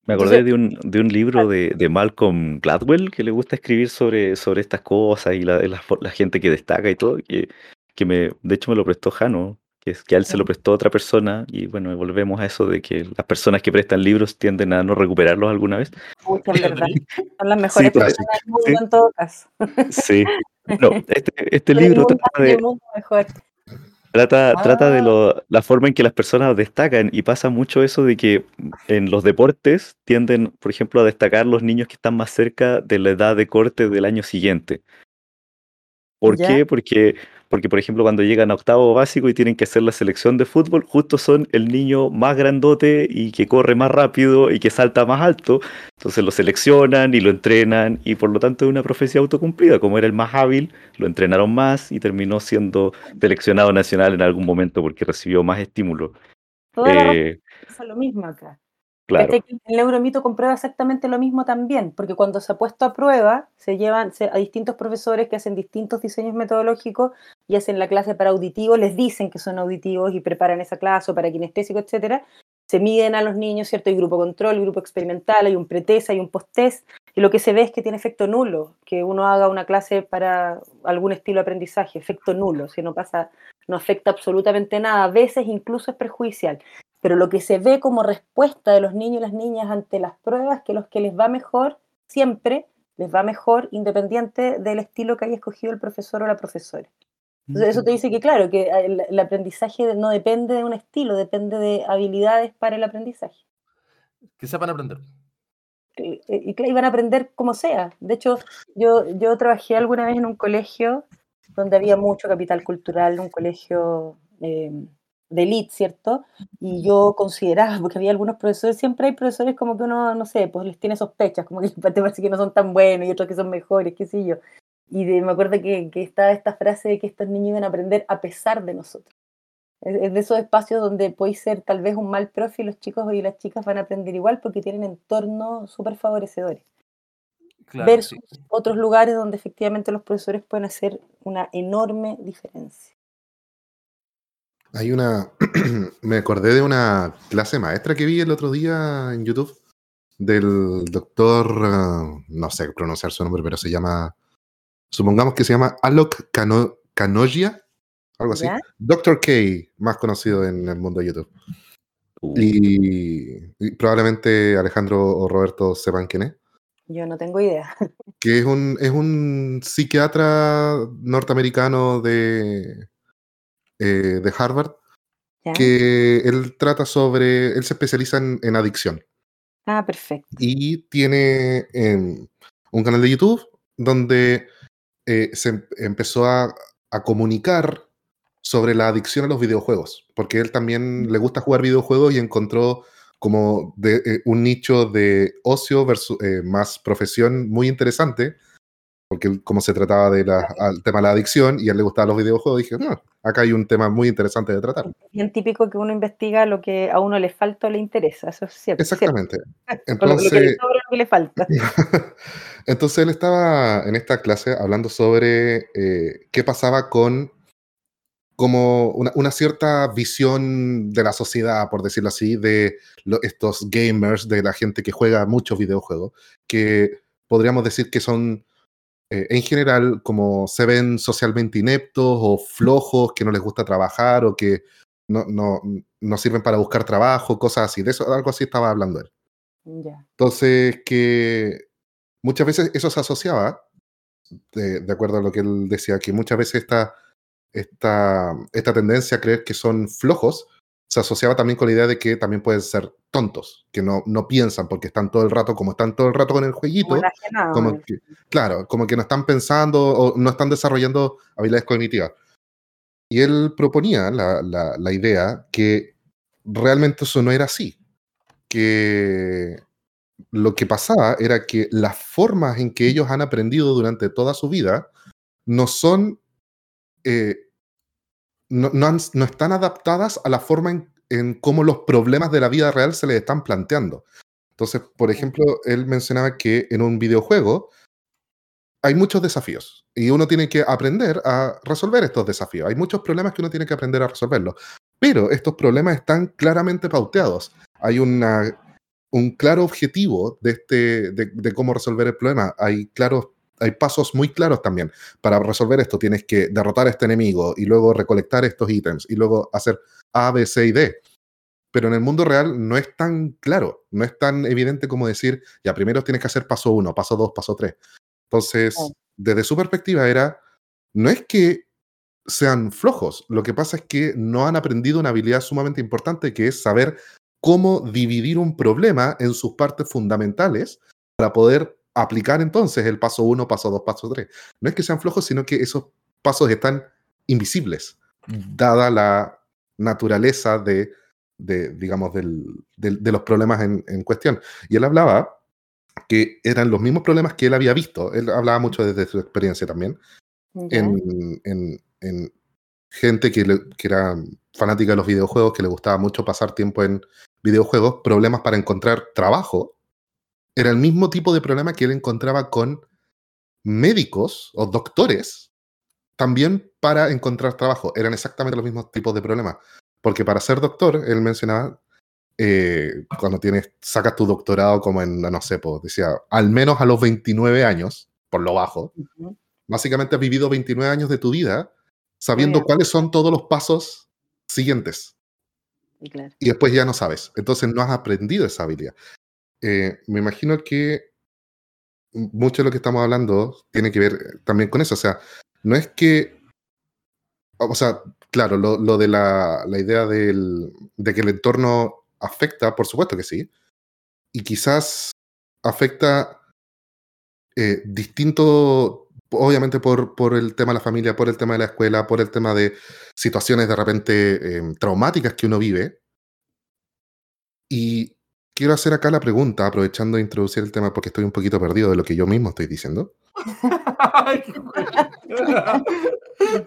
Me acordé de, un, de un libro de, de, Malcolm Gladwell que le gusta escribir sobre, sobre estas cosas y la, la, gente que destaca y todo, que, que me, de hecho me lo prestó Jano, que, es, que a él se lo prestó otra persona y bueno, volvemos a eso de que las personas que prestan libros tienden a no recuperarlos alguna vez. Uy, [LAUGHS] verdad. Son las mejores personas del mundo en todo caso. Sí, no, este, este [LAUGHS] libro trata de, trata, trata de ah. la forma en que las personas destacan y pasa mucho eso de que en los deportes tienden, por ejemplo, a destacar los niños que están más cerca de la edad de corte del año siguiente. ¿Por qué? Porque porque por ejemplo cuando llegan a octavo básico y tienen que hacer la selección de fútbol, justo son el niño más grandote y que corre más rápido y que salta más alto, entonces lo seleccionan y lo entrenan y por lo tanto es una profecía autocumplida, como era el más hábil, lo entrenaron más y terminó siendo seleccionado nacional en algún momento porque recibió más estímulo. Eh, es lo mismo acá. Claro. El neuromito comprueba exactamente lo mismo también, porque cuando se ha puesto a prueba, se llevan a distintos profesores que hacen distintos diseños metodológicos y hacen la clase para auditivos, les dicen que son auditivos y preparan esa clase o para kinestésico, etcétera. Se miden a los niños, ¿cierto? Hay grupo control, grupo experimental, hay un pretest, hay un post-test, y lo que se ve es que tiene efecto nulo, que uno haga una clase para algún estilo de aprendizaje, efecto nulo, si no pasa, no afecta absolutamente nada, a veces incluso es perjudicial. Pero lo que se ve como respuesta de los niños y las niñas ante las pruebas, que los que les va mejor, siempre les va mejor independiente del estilo que haya escogido el profesor o la profesora. Entonces eso te dice que claro, que el, aprendizaje no depende de un estilo, depende de habilidades para el aprendizaje. Que sepan aprender. Y, y, van a aprender como sea. De hecho, yo, yo trabajé alguna vez en un colegio donde había mucho capital cultural, un colegio eh, de elite, ¿cierto? Y yo consideraba, porque había algunos profesores, siempre hay profesores como que uno, no sé, pues les tiene sospechas, como que [LAUGHS] te parece que no son tan buenos y otros que son mejores, qué sé yo. Y me acuerdo que, que estaba esta frase de que estos niños iban a aprender a pesar de nosotros. Es, de esos espacios donde podéis ser tal vez un mal profe y los chicos y las chicas van a aprender igual porque tienen entornos súper favorecedores. versus otros lugares donde efectivamente los profesores pueden hacer una enorme diferencia. Hay una. [CLEARS THROAT] me acordé de una clase maestra que vi el otro día en YouTube del doctor. Uh, no sé pronunciar su nombre, pero se llama. Supongamos que se llama Alok Cano, Canogia, algo así. Doctor K, más conocido en el mundo de YouTube. Uh. Y, probablemente Alejandro o Roberto sepan quién es. Yo no tengo idea. [LAUGHS] Que es un, es un psiquiatra norteamericano de, eh, de Harvard, que él trata sobre, él se especializa en, adicción. Ah, perfecto. Y tiene em, un canal de YouTube donde eh, se em, empezó a, comunicar sobre la adicción a los videojuegos, porque él también le gusta jugar videojuegos y encontró como de, eh, un nicho de ocio versus más profesión muy interesante porque como se trataba del tema de la adicción y a él le gustaban los videojuegos, dije, no, acá hay un tema muy interesante de tratar. Bien típico que uno investiga lo que a uno le falta o le interesa, eso es cierto. Exactamente. [LAUGHS] Entonces, lo que le sobra lo que le falta. [LAUGHS] Entonces él estaba en esta clase hablando sobre eh, qué pasaba con como una, cierta visión de la sociedad, por decirlo así, de estos gamers, de la gente que juega muchos videojuegos, que podríamos decir que son eh, en general, como se ven socialmente ineptos o flojos, que no les gusta trabajar o que no, no, no sirven para buscar trabajo, cosas así. De eso, algo así estaba hablando él. Entonces, que muchas veces eso se asociaba, de, de, acuerdo a lo que él decía, que muchas veces esta, esta, esta tendencia a creer que son flojos se asociaba también con la idea de que también pueden ser tontos, que no, no piensan porque están todo el rato, como están todo el rato con el jueguito, como que, claro, como que no están pensando o no están desarrollando habilidades cognitivas. Y él proponía la, la, la idea que realmente eso no era así, que lo que pasaba era que las formas en que ellos han aprendido durante toda su vida no son eh, no, no, están adaptadas a la forma en, en, cómo los problemas de la vida real se les están planteando. Entonces, por ejemplo, él mencionaba que en un videojuego hay muchos desafíos y uno tiene que aprender a resolver estos desafíos. Hay muchos problemas que uno tiene que aprender a resolverlos, pero estos problemas están claramente pauteados. Hay una, un claro objetivo de, este, de, de cómo resolver el problema. Hay claros hay pasos muy claros también. Para resolver esto tienes que derrotar a este enemigo y luego recolectar estos ítems y luego hacer A, B, C y D. Pero en el mundo real no es tan claro, no es tan evidente como decir, ya primero tienes que hacer paso 1, paso 2, paso 3. Entonces, desde su perspectiva era, no es que sean flojos, lo que pasa es que no han aprendido una habilidad sumamente importante que es saber cómo dividir un problema en sus partes fundamentales para poder aplicar entonces el paso 1, paso 2, paso 3. No es que sean flojos, sino que esos pasos están invisibles, dada la naturaleza de, de digamos, del, de los problemas en, en, cuestión. Y él hablaba que eran los mismos problemas que él había visto. Él hablaba mucho desde su experiencia también. En, en, en, gente que, que era fanática de los videojuegos, que le gustaba mucho pasar tiempo en videojuegos, problemas para encontrar trabajo. Era el mismo tipo de problema que él encontraba con médicos o doctores también para encontrar trabajo. Eran exactamente los mismos tipos de problemas. Porque para ser doctor, él mencionaba, eh, cuando tienes, sacas tu doctorado como en, no sé, pues, decía, al menos a los 29 años, por lo bajo, básicamente has vivido 29 años de tu vida sabiendo cuáles son todos los pasos siguientes. Y, después ya no sabes. Entonces no has aprendido esa habilidad. Eh, me imagino que mucho de lo que estamos hablando tiene que ver también con eso. O sea, no es que, o sea, claro, lo, lo de la, la idea del, de que el entorno afecta, por supuesto que sí, y quizás afecta eh, distinto, obviamente por, por el tema de la familia, por el tema de la escuela, por el tema de situaciones de repente eh, traumáticas que uno vive. Y quiero hacer acá la pregunta, aprovechando de introducir el tema, porque estoy un poquito perdido de lo que yo mismo estoy diciendo.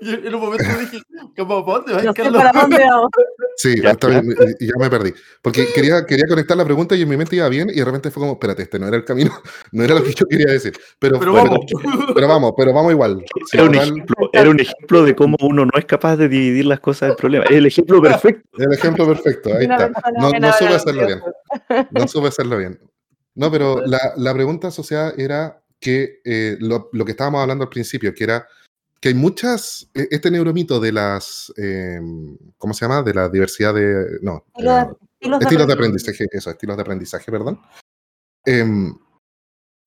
Y en un momento dije, ¿cómo dónde vas, no sé para dónde vamos. Sí, ya, ya me perdí. Porque quería, quería conectar la pregunta y en mi mente iba bien y de repente fue como, espérate, este no era el camino, [LAUGHS] no era lo que yo quería decir. Pero, pero, vamos. pero vamos, pero vamos igual. era, un ejemplo, era, un ejemplo, de cómo uno no es capaz de dividir las cosas del problema. Es el ejemplo [LAUGHS] perfecto. El ejemplo perfecto, ahí está. No, no supe hacerlo bien. No supe hacerlo bien. No, pero [LAUGHS] la, la pregunta asociada era que eh, lo, lo, que estábamos hablando al principio, que era que hay muchas, e, este neuromito de las, eh, ¿cómo se llama? De la diversidad de, no, eh, estilos, de, aprendizaje, eso, estilos de aprendizaje, perdón, eh,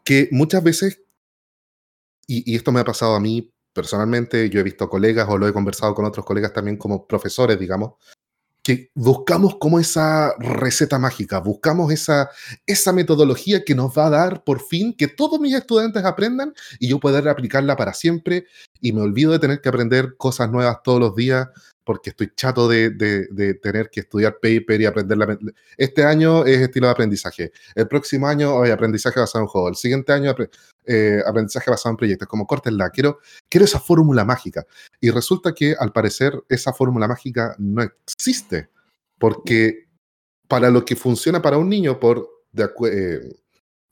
que muchas veces, y, y, esto me ha pasado a mí personalmente, yo he visto colegas o lo he conversado con otros colegas también como profesores, digamos, que buscamos como esa receta mágica, buscamos esa, esa metodología que nos va a dar por fin que todos mis estudiantes aprendan y yo poder aplicarla para siempre. Y me olvido de tener que aprender cosas nuevas todos los días porque estoy chato de, de, tener que estudiar paper y aprender la... Este año es estilo de aprendizaje, el próximo año hay aprendizaje basado en juego, el siguiente año eh, aprendizaje basado en proyectos, como córtenla, quiero, quiero esa fórmula mágica. Y resulta que al parecer esa fórmula mágica no existe, porque para lo que funciona para un niño por eh,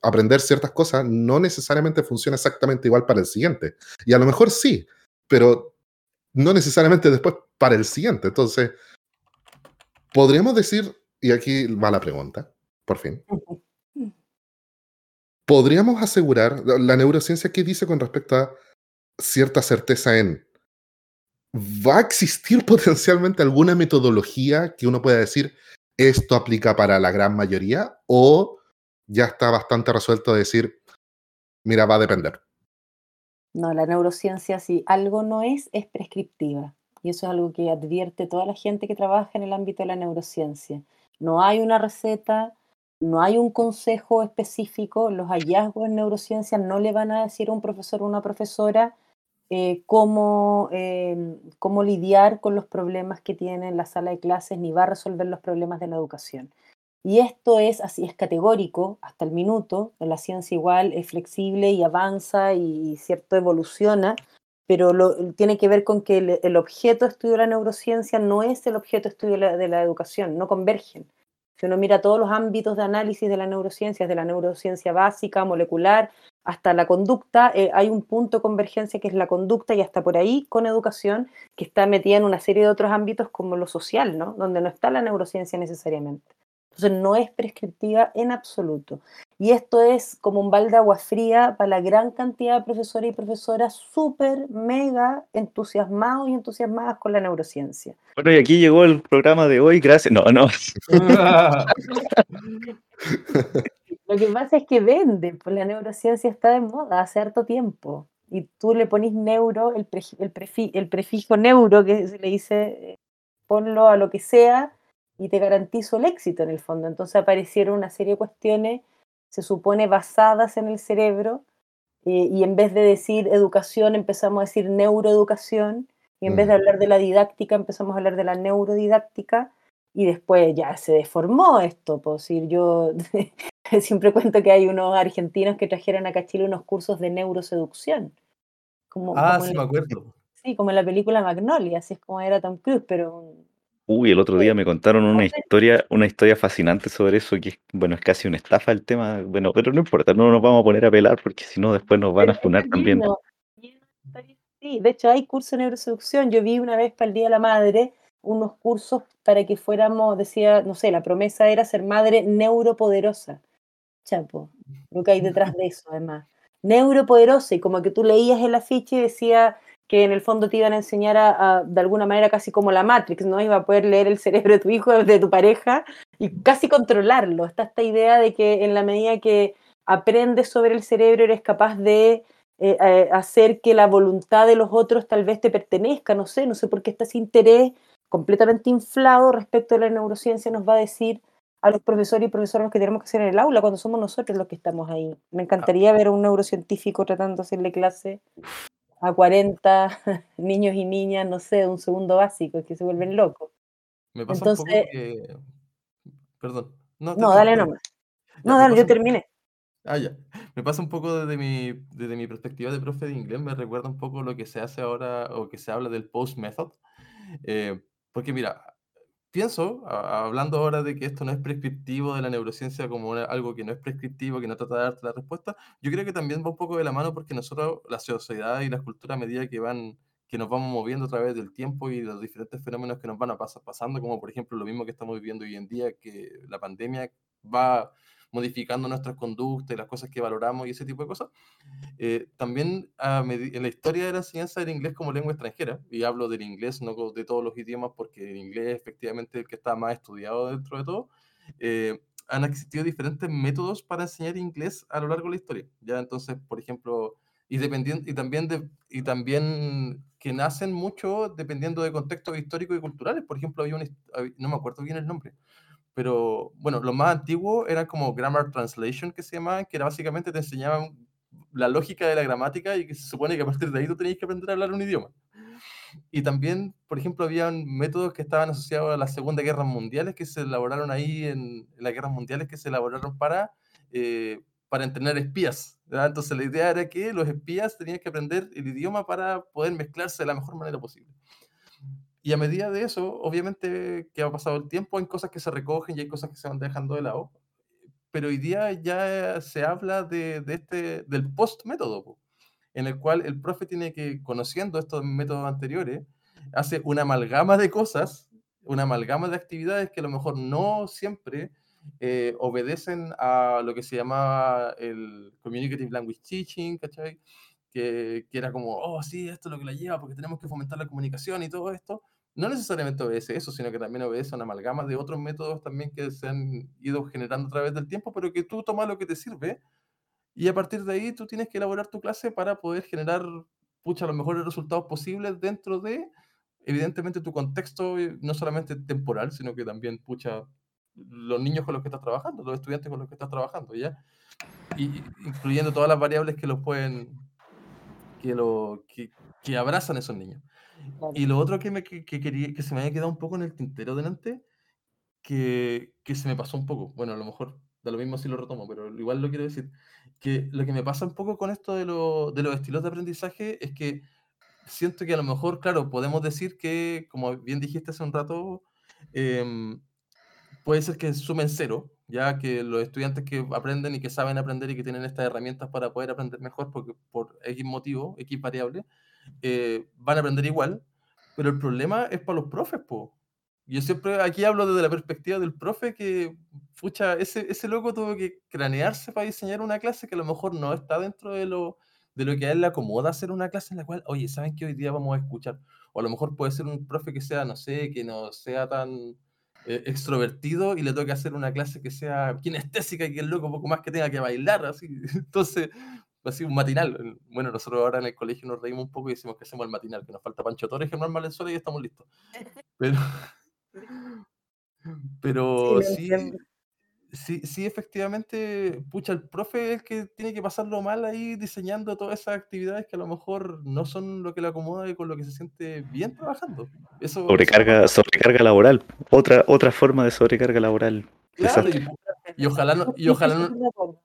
aprender ciertas cosas, no necesariamente funciona exactamente igual para el siguiente. Y a lo mejor sí, pero no necesariamente después para el siguiente. Entonces, podríamos decir, y aquí va la pregunta, por fin. ¿Podríamos asegurar, la neurociencia qué dice con respecto a cierta certeza en, ¿va a existir [LAUGHS] potencialmente alguna metodología que uno pueda decir, esto aplica para la gran mayoría? ¿O ya está bastante resuelto decir, mira, va a depender? No, la neurociencia, si algo no es, es prescriptiva. Y eso es algo que advierte toda la gente que trabaja en el ámbito de la neurociencia. No hay una receta, no hay un consejo específico, los hallazgos en neurociencia no le van a decir a un profesor o una profesora eh, cómo, em, cómo lidiar con los problemas que tiene en la sala de clases, ni va a resolver los problemas de la educación. Y esto es así, es categórico hasta el minuto. La ciencia igual es flexible y avanza y, cierto evoluciona, pero lo, tiene que ver con que el, objeto de estudio de la neurociencia no es el objeto de estudio de la, educación, no convergen. Si uno mira todos los ámbitos de análisis de la neurociencia, de la neurociencia básica, molecular, hasta la conducta, eh, hay un punto de convergencia que es la conducta y hasta por ahí con educación, que está metida en una serie de otros ámbitos como lo social, ¿no? Donde no está la neurociencia necesariamente. Entonces no es prescriptiva en absoluto. Y esto es como un balde de agua fría para la gran cantidad de profesores y profesoras súper, mega entusiasmados y entusiasmadas con la neurociencia. Bueno, y aquí llegó el programa de hoy, gracias. No, no. [LAUGHS] Lo que pasa es que vende, pues la neurociencia está de moda hace harto tiempo. Y tú le pones neuro, el, el prefijo neuro que se le dice, ponlo a lo que sea y te garantizo el éxito en el fondo. Entonces aparecieron una serie de cuestiones, se supone, basadas en el cerebro, eh, y en vez de decir educación empezamos a decir neuroeducación, Y en vez de Mm. hablar de la didáctica, empezamos a hablar de la neurodidáctica y después ya se deformó esto. Pues, si yo [LAUGHS] siempre cuento que hay unos argentinos que trajeron acá a Chile unos cursos de neuroseducción. Como, Ah, como sí, me acuerdo. sí, como en la película Magnolia, así es como era Tom Cruise, pero Uy, el otro día me contaron una historia, una historia fascinante sobre eso, que es, bueno, es casi una estafa el tema, bueno, pero no importa, no nos vamos a poner a pelar porque si no después nos van a funar también. así. De hecho, hay cursos de neuroseducción. Yo vi una vez para el Día de la Madre unos cursos para que fuéramos, decía, no sé, la promesa era ser madre neuropoderosa. Chapo, lo que hay detrás de eso, además. Neuropoderosa, y como que tú leías el afiche y decía que en el fondo te iban a enseñar a, a, de alguna manera casi como la Matrix, ¿no? Iba a poder leer el cerebro de tu hijo, de tu pareja, y casi controlarlo. Está esta idea de que en la medida que aprendes sobre el cerebro eres capaz de eh, eh, hacer que la voluntad de los otros tal vez te pertenezca, no sé, no sé por qué está ese interés completamente inflado respecto a la neurociencia nos va a decir a los profesores y profesoras lo que tenemos que hacer en el aula cuando somos nosotros los que estamos ahí. Me Ah, encantaría ver a un neurocientífico tratando de hacerle clase a 40 [LAUGHS] niños y niñas, no sé, un segundo básico, que se vuelven locos. me pasa un poco que. Perdón, no, no, dale nomás. No, dale, yo terminé. Ah, ya. Me pasa un poco desde mi, desde mi perspectiva de profe de inglés, me recuerda un poco lo que se hace ahora o que se habla del post method. Eh, porque mira, pienso, a- hablando ahora de que esto no es prescriptivo de la neurociencia como una- algo que no es prescriptivo, que no trata de darte la respuesta, yo creo que también va un poco de la mano porque nosotros, la sociedad y la cultura a medida que van que nos vamos moviendo a través del tiempo y los diferentes fenómenos que nos van a pasar pasando, como por ejemplo lo mismo que estamos viviendo hoy en día, que la pandemia va modificando nuestras conductas y las cosas que valoramos y ese tipo de cosas. Eh, también a medi- en la historia de la enseñanza del inglés como lengua extranjera, y hablo del inglés, no de todos los idiomas, porque el inglés es efectivamente el que está más estudiado dentro de todo, eh, han existido diferentes métodos para enseñar inglés a lo largo de la historia. Ya entonces, por ejemplo, y, dependiendo, y, también y también que nacen mucho dependiendo de contextos históricos y culturales. Por ejemplo, había un, no me acuerdo bien el nombre, pero bueno, los más antiguos eran como grammar translation que se llamaban, que era básicamente te enseñaban la lógica de la gramática y que se supone que a partir de ahí tú tenías que aprender a hablar un idioma. Y también, por ejemplo, habían métodos que estaban asociados a las Segunda Guerras Mundiales que se elaboraron ahí en, en las guerras mundiales que se elaboraron para, eh, para entrenar espías. ¿verdad? Entonces la idea era que los espías tenían que aprender el idioma para poder mezclarse de la mejor manera posible. Y a medida de eso, obviamente que ha pasado el tiempo, hay cosas que se recogen y hay cosas que se van dejando de lado. Pero hoy día ya se habla de, de este, del post-método, po, en el cual el profe tiene que, conociendo estos métodos anteriores, hace una amalgama de cosas, una amalgama de actividades que a lo mejor no siempre eh, obedecen a lo que se llama el Communicative Language Teaching, ¿cachai? Que, que era como, oh, sí, esto es lo que la lleva porque tenemos que fomentar la comunicación y todo esto no necesariamente obedece eso, sino que también obedece a una amalgama de otros métodos también que se han ido generando a través del tiempo, pero que tú tomas lo que te sirve y a partir de ahí tú tienes que elaborar tu clase para poder generar, pucha, los mejores resultados posibles dentro de, evidentemente, tu contexto, eh, no solamente temporal, sino que también, pucha, los niños con los que estás trabajando, los estudiantes con los que estás trabajando, ¿ya? Y incluyendo todas las variables que los pueden, que, lo, que, que abrazan esos niños. Claro. Y lo otro que, me, que, que quería, que se me había quedado un poco en el tintero delante, que, que se me pasó un poco, bueno, a lo mejor da lo mismo si lo retomo, pero igual lo quiero decir, que lo que me pasa un poco con esto de, lo, de los estilos de aprendizaje es que siento que a lo mejor, claro, podemos decir que, como bien dijiste hace un rato, em, puede ser que sumen cero, ya que los estudiantes que aprenden y que saben aprender y que tienen estas herramientas para poder aprender mejor porque, por X motivo, X variable, eh, van a aprender igual, pero el problema es para los profes, po. Yo siempre aquí hablo desde la perspectiva del profe que, pucha, ese, ese loco tuvo que cranearse para diseñar una clase que a lo mejor no está dentro de lo, de lo que a él le acomoda hacer una clase en la cual, oye, ¿saben qué hoy día vamos a escuchar? O a lo mejor puede ser un profe que sea, no sé, que no sea tan eh, extrovertido y le toque hacer una clase que sea kinestésica y que el loco poco más que tenga que bailar, así. [LAUGHS] Entonces, así un matinal. Bueno, nosotros ahora en el colegio nos reímos un poco y decimos que hacemos el matinal, que nos falta Pancho Torres, Germán Valenzuela y estamos listos. [LAUGHS] [LAUGHS] Pero, Sí, pero sí, sí, sí, efectivamente, pucha, el profe es el que tiene que pasarlo mal ahí diseñando todas esas actividades que a lo mejor no son lo que le acomoda y con lo que se siente bien trabajando. Eso, sobrecarga, sobrecarga laboral. Otra, otra forma de sobrecarga laboral. Claro, y, ojalá no, y ojalá no,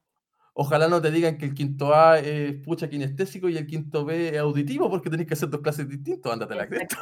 ojalá no te digan que el quinto A es pucha kinestésico y el quinto B es auditivo, porque tenés que hacer dos clases distintas, ándate la cresta.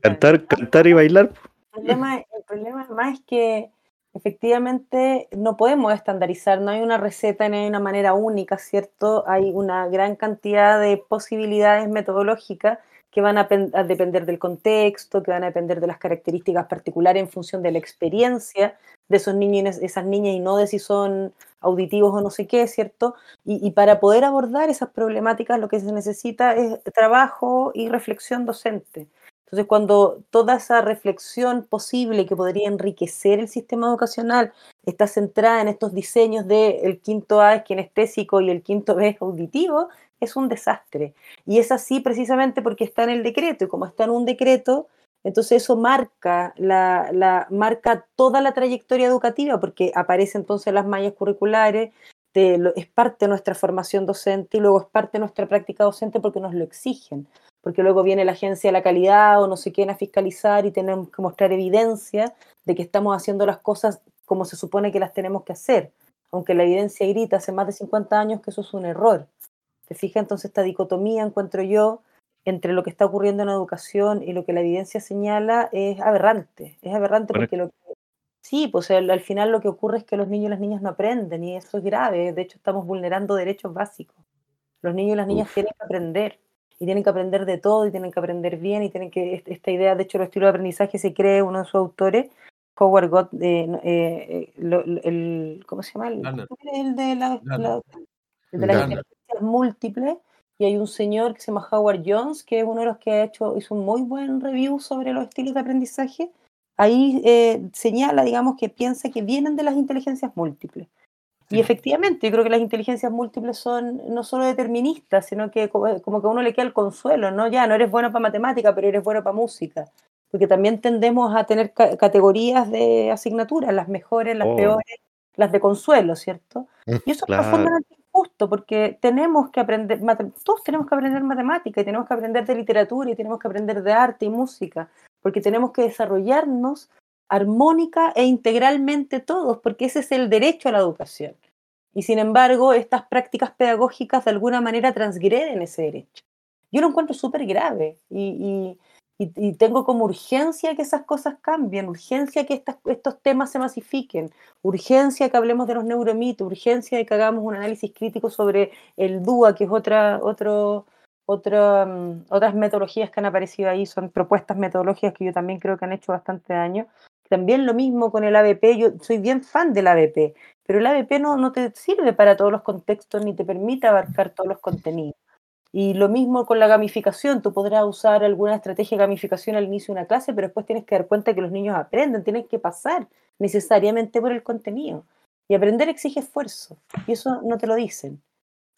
cantar, cantar y bailar. El problema, el problema más es que efectivamente no podemos estandarizar, no hay una receta, no hay una manera única, ¿cierto? Hay una gran cantidad de posibilidades metodológicas que van a, depender del contexto, que van a depender de las características particulares en función de la experiencia de esos niños y esas niñas y no de si son auditivos o no sé qué, ¿cierto? Y, para poder abordar esas problemáticas lo que se necesita es trabajo y reflexión docente. Entonces, cuando toda esa reflexión posible que podría enriquecer el sistema educacional está centrada en estos diseños de el quinto A es kinestésico y el quinto B es auditivo, es un desastre. Y es así precisamente porque está en el decreto, y como está en un decreto, entonces eso marca, la, marca toda la trayectoria educativa, porque aparece entonces las mallas curriculares, es parte de nuestra formación docente y luego es parte de nuestra práctica docente porque nos lo exigen porque luego viene la agencia de la calidad o no sé quién a fiscalizar y tenemos que mostrar evidencia de que estamos haciendo las cosas como se supone que las tenemos que hacer, aunque la evidencia grita hace más de 50 años que eso es un error. ¿Te fijas? Entonces esta dicotomía, encuentro yo, entre lo que está ocurriendo en la educación y lo que la evidencia señala es aberrante. Es aberrante porque lo que... Sí, pues al, al final lo que ocurre es que los niños y las niñas no aprenden y eso es grave. De hecho, estamos vulnerando derechos básicos. Los niños y las niñas tienen que aprender y tienen que aprender de todo y tienen que aprender bien y tienen que, esta idea, de hecho, el estilo de aprendizaje se cree uno de sus autores, Howard Gott, eh, eh, el, ¿cómo se llama? El, de la, el de las múltiples y hay un señor que se llama Howard Jones, que es uno de los que ha hecho, hizo un muy buen review sobre los estilos de aprendizaje. Ahí eh, señala, digamos, que piensa que vienen de las inteligencias múltiples. Y efectivamente, yo creo que las inteligencias múltiples son no solo deterministas, sino que como, que a uno le queda el consuelo, ¿no? Ya, no eres bueno para matemática, pero eres bueno para música. Porque también tendemos a tener categorías de asignaturas, las mejores, las oh. peores, las de consuelo, ¿cierto? Mm, y eso es profundamente injusto, porque tenemos que aprender, todos tenemos que aprender matemática, y tenemos que aprender de literatura, y tenemos que aprender de arte y música, porque tenemos que desarrollarnos armónica e integralmente todos, porque ese es el derecho a la educación. Y sin embargo, estas prácticas pedagógicas de alguna manera transgreden ese derecho. Yo lo encuentro súper grave y, tengo como urgencia que esas cosas cambien, urgencia que estos temas se masifiquen, urgencia que hablemos de los neuromitos, urgencia de que hagamos un análisis crítico sobre el DUA, que es otra, otro, otra, mm, otras metodologías que han aparecido ahí, son propuestas metodológicas que yo también creo que han hecho bastante daño. También lo mismo con el ABP, yo soy bien fan del ABP, pero el ABP no, no te sirve para todos los contextos ni te permite abarcar todos los contenidos. Y lo mismo con la gamificación, tú podrás usar alguna estrategia de gamificación al inicio de una clase, pero después tienes que dar cuenta que los niños aprenden, tienen que pasar necesariamente por el contenido. Y aprender exige esfuerzo, y eso no te lo dicen.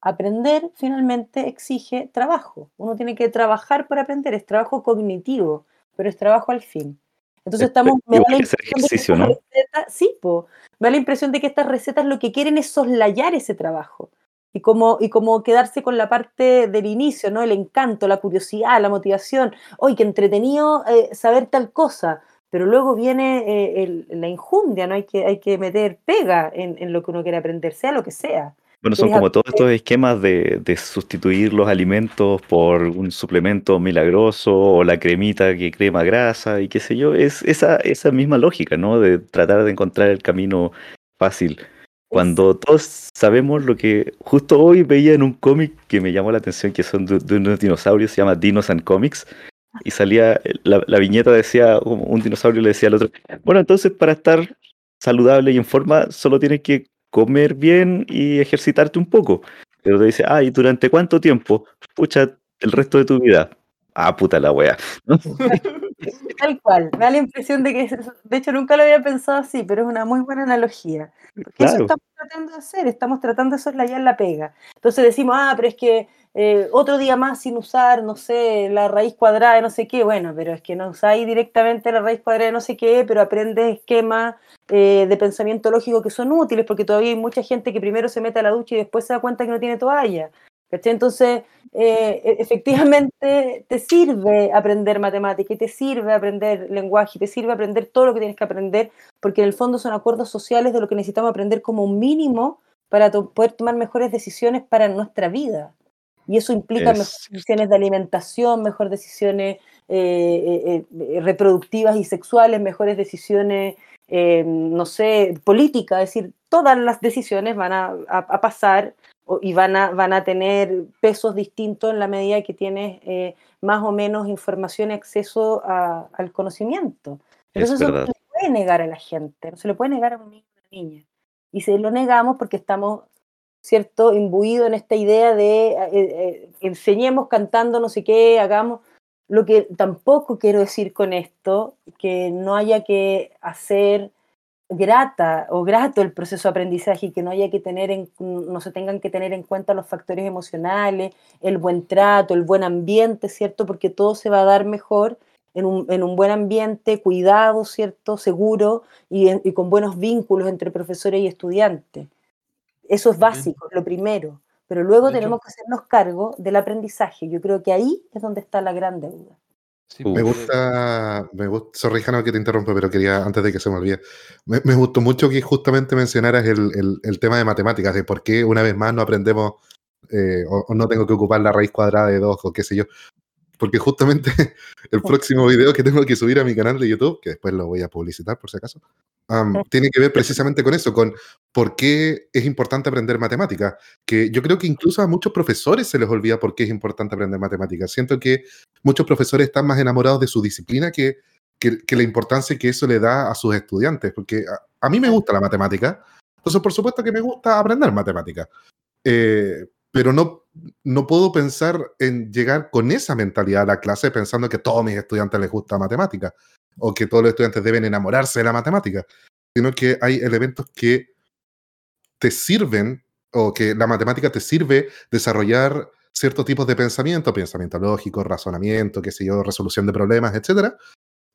Aprender finalmente exige trabajo. Uno tiene que trabajar para aprender, es trabajo cognitivo, pero es trabajo al fin. Entonces estamos... Me da la sí, po, me da la impresión de que estas recetas lo que quieren es soslayar ese trabajo. Y como, y como quedarse con la parte del inicio, ¿no? El encanto, la curiosidad, la motivación. Hoy qué entretenido eh, saber tal cosa. Pero luego viene eh, la injundia, ¿no? Hay que, hay que meter pega en, en lo que uno quiere aprender, sea lo que sea. Bueno, son como todos estos esquemas de, sustituir los alimentos por un suplemento milagroso o la cremita que crema grasa y qué sé yo. Es esa, esa misma lógica, ¿no? De tratar de encontrar el camino fácil. Cuando todos sabemos lo que justo hoy veía en un cómic que me llamó la atención, que son de, unos dinosaurios, se llama Dinos and Comics, y salía, la, la viñeta decía, un dinosaurio le decía al otro, bueno, entonces para estar saludable y en forma, solo tienes que comer bien y ejercitarte un poco. Pero te dice, ah, ¿y durante cuánto tiempo? Pucha, el resto de tu vida. Ah, puta la wea. [LAUGHS] [LAUGHS] [LAUGHS] Tal cual. Me da la impresión de que, de hecho, nunca lo había pensado así, pero es una muy buena analogía. Porque eso estamos tratando de hacer, estamos tratando de soslayar la pega. Entonces decimos, ah, pero es que eh, otro día más sin usar, no sé, la raíz cuadrada de no sé qué, bueno, pero es que no usáis directamente la raíz cuadrada de no sé qué, pero aprendes esquemas eh, de pensamiento lógico que son útiles, porque todavía hay mucha gente que primero se mete a la ducha y después se da cuenta que no tiene toalla. Entonces, eh, e, efectivamente, te sirve aprender matemática y te sirve aprender lenguaje y te sirve aprender todo lo que tienes que aprender, porque en el fondo son acuerdos sociales de lo que necesitamos aprender como mínimo para poder tomar mejores decisiones para nuestra vida. Y eso implica mejores decisiones de alimentación, mejores decisiones eh, eh, reproductivas y sexuales, mejores decisiones, no sé, políticas. Es decir, todas las decisiones van a pasar y van a, van a tener pesos distintos en la medida que tienes eh, más o menos información y acceso al conocimiento. Pero eso no se le puede negar a la gente, no se le puede negar a un niño o una niña. Y se lo negamos porque estamos, ¿cierto?, imbuidos en esta idea de eh, eh, enseñemos cantando no sé qué, hagamos. Lo que tampoco quiero decir con esto, que no haya que hacer grata o grato el proceso de aprendizaje y que no haya que tener en, no se tengan que tener en cuenta los factores emocionales, el buen trato, el buen ambiente, ¿cierto? Porque todo se va a dar mejor en un, en un buen ambiente, cuidado, ¿cierto? Seguro y, y, con buenos vínculos entre profesores y estudiantes. Eso es básico, lo primero. Pero luego tenemos que hacernos cargo del aprendizaje. Yo creo que ahí es donde está la gran deuda me gusta, me gusta, sorry Jano que te interrumpa, pero quería, antes de que se me olvide, me, gustó mucho que justamente mencionaras el, el, tema de matemáticas, de por qué una vez más no aprendemos eh, o, no tengo que ocupar la raíz cuadrada de 2 o qué sé yo porque justamente [LAUGHS] el próximo video que tengo que subir a mi canal de YouTube, que después lo voy a publicitar por si acaso, tiene que ver precisamente con eso, con por qué es importante aprender matemáticas. Que yo creo que incluso a muchos profesores se les olvida por qué es importante aprender matemáticas. Siento que muchos profesores están más enamorados de su disciplina que, que, la importancia que eso le da a sus estudiantes, porque a, mí me gusta la matemática, entonces por supuesto que me gusta aprender matemáticas. Eh, pero no, no puedo pensar en llegar con esa mentalidad a la clase pensando que a todos mis estudiantes les gusta matemática o que todos los estudiantes deben enamorarse de la matemática, sino que hay elementos que te sirven o que la matemática te sirve desarrollar ciertos tipos de pensamiento, pensamiento lógico, razonamiento, qué sé yo, resolución de problemas, etcétera,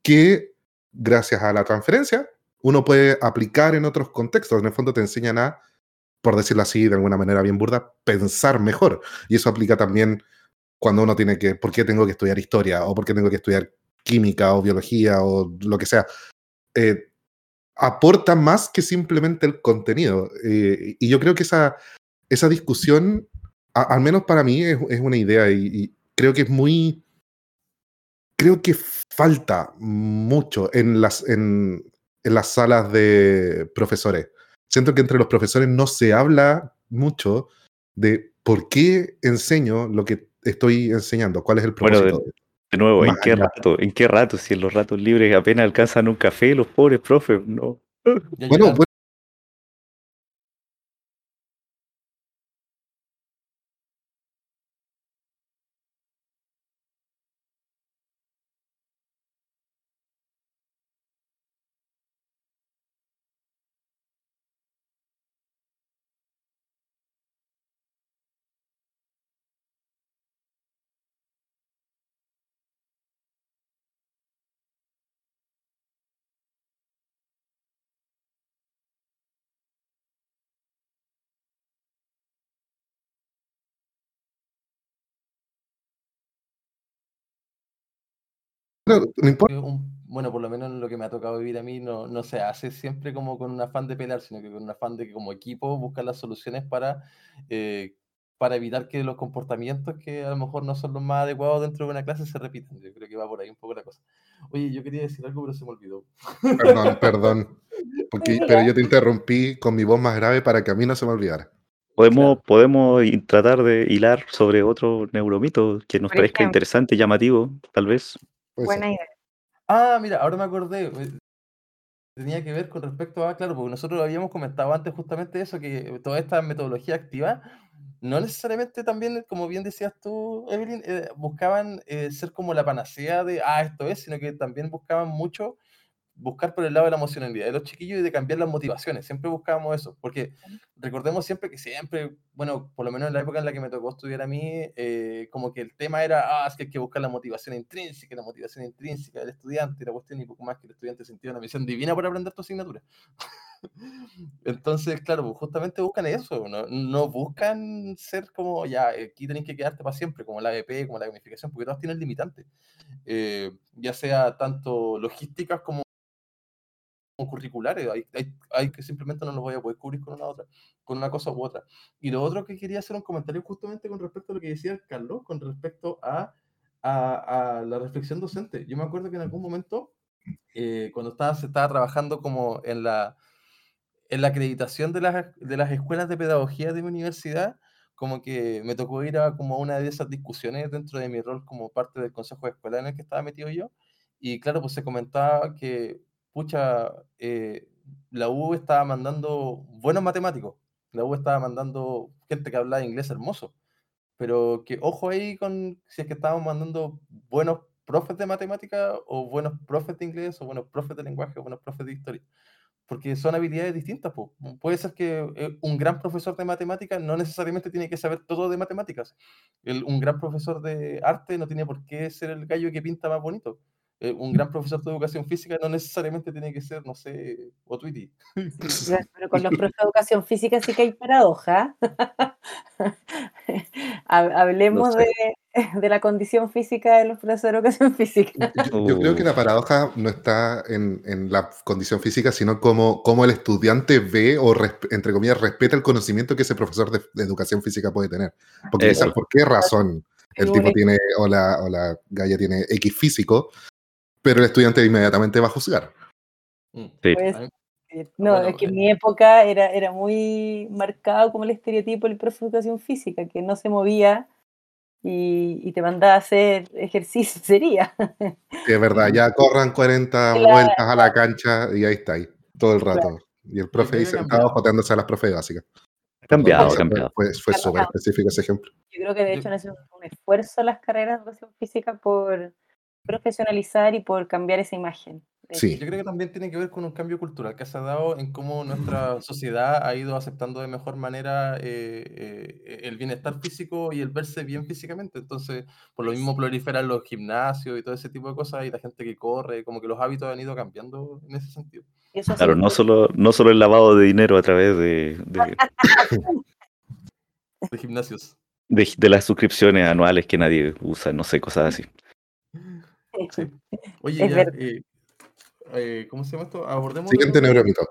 que gracias a la transferencia uno puede aplicar en otros contextos. En el fondo te enseñan a por decirlo así, de alguna manera bien burda, pensar mejor. Y eso aplica también cuando uno tiene que, ¿por qué tengo que estudiar historia? ¿O por qué tengo que estudiar química o biología o lo que sea? Eh, aporta más que simplemente el contenido. Eh, y yo creo que esa, esa discusión, al menos para mí, es, una idea y, creo que es muy... Creo que falta mucho en las, en, en las salas de profesores siento que entre los profesores no se habla mucho de por qué enseño lo que estoy enseñando, cuál es el propósito. Bueno, de, nuevo, ¿en qué rato? ¿En qué rato? Si en los ratos libres apenas alcanzan un café los pobres profes, no. Bueno, bueno, por lo menos lo que me ha tocado vivir a mí no, no se hace siempre como con un afán de pelear, sino que con un afán de que como equipo buscar las soluciones para, eh, para evitar que los comportamientos que a lo mejor no son los más adecuados dentro de una clase se repitan. Yo creo que va por ahí un poco la cosa. Oye, yo quería decir algo, pero se me olvidó. Perdón, [LAUGHS] perdón. Porque, pero yo te interrumpí con mi voz más grave para que a mí no se me olvidara. Podemos, podemos tratar de hilar sobre otro neuromito que nos parezca interesante, llamativo, tal vez. Buena idea. Ah, mira, ahora me acordé. Eh, tenía que ver con respecto a, claro, porque nosotros habíamos comentado antes justamente eso, que toda esta metodología activa, no necesariamente también, como bien decías tú, Evelyn, eh, buscaban eh, ser como la panacea de, ah, esto es, sino que también buscaban mucho buscar por el lado de la emocionalidad de los chiquillos y de cambiar las motivaciones. Siempre buscábamos eso, porque recordemos siempre que siempre, bueno, por lo menos en la época en la que me tocó estudiar a mí, eh, como que el tema era, ah, es que hay que buscar la motivación intrínseca, la motivación intrínseca del estudiante, la cuestión y poco más que el estudiante sentía una misión divina por aprender tu asignatura. [LAUGHS] Entonces, claro, pues, justamente buscan eso, no, no, buscan ser como, ya, aquí tenéis que quedarte para siempre, como la ABP, como la gamificación, porque todas tienen limitantes, eh, ya sea tanto logísticas como curriculares, hay, hay, hay, que simplemente no los voy a poder cubrir con una otra, con una cosa u otra. Y lo otro que quería hacer un comentario justamente con respecto a lo que decía Carlos, con respecto a, a, a la reflexión docente. Yo me acuerdo que en algún momento, eh, cuando estaba, se estaba trabajando como en la en la acreditación de las, de las escuelas de pedagogía de mi universidad, como que me tocó ir a como una de esas discusiones dentro de mi rol como parte del consejo de escuela en el que estaba metido yo. Y claro, pues se comentaba que, pucha, eh, la U estaba mandando buenos matemáticos, la U estaba mandando gente que hablaba inglés hermoso, pero que ojo ahí con si es que estábamos mandando buenos profes de matemática o buenos profes de inglés o buenos profes de lenguaje o buenos profes de historia porque son habilidades distintas. Puede ser que eh, un gran profesor de matemáticas no necesariamente tiene que saber todo de matemáticas. un gran profesor de arte no tiene por qué ser el gallo que pinta más bonito. Eh, un gran profesor de educación física no necesariamente tiene que ser, no sé, o Tweety. Pero con los profesores de educación física sí que hay paradoja. [LAUGHS] Hablemos de, de, la condición física de los profesores de educación física. Yo, creo que la paradoja no está en, en la condición física, sino cómo, cómo, el estudiante ve o, entre comillas, respeta el conocimiento que ese profesor de, educación física puede tener. Porque quizás por qué razón el tipo tiene, o la, o la galla tiene X físico, pero el estudiante inmediatamente va a juzgar. Mm. Pues, eh, no, es que en mi época era, era muy marcado como el estereotipo del profe de educación física, que no se movía y, te mandaba a hacer ejercicio, [LAUGHS] sería. es verdad, ya corran 40 vueltas a la cancha y ahí está, ahí, todo el rato. Y el profe ahí sentado joteándose a las profes básicas. Cambiado, cambiado. Fue, fue súper específico ese ejemplo. Yo creo que de hecho necesitan un esfuerzo las carreras de educación física por profesionalizar y por cambiar esa imagen. Sí. Yo creo que también tiene que ver con un cambio cultural que se ha dado en cómo nuestra sociedad ha ido aceptando de mejor manera eh, eh, el bienestar físico y el verse bien físicamente. Entonces, por lo mismo proliferan los gimnasios y todo ese tipo de cosas y la gente que corre, como que los hábitos han ido cambiando en ese sentido. Claro, no solo, no solo el lavado de dinero a través de, de... de gimnasios. De, de, las suscripciones anuales que nadie usa, no sé, cosas así. [LAUGHS] Oye, ya, eh, eh, ¿cómo se llama esto? Abordemos. Siguiente neuromito.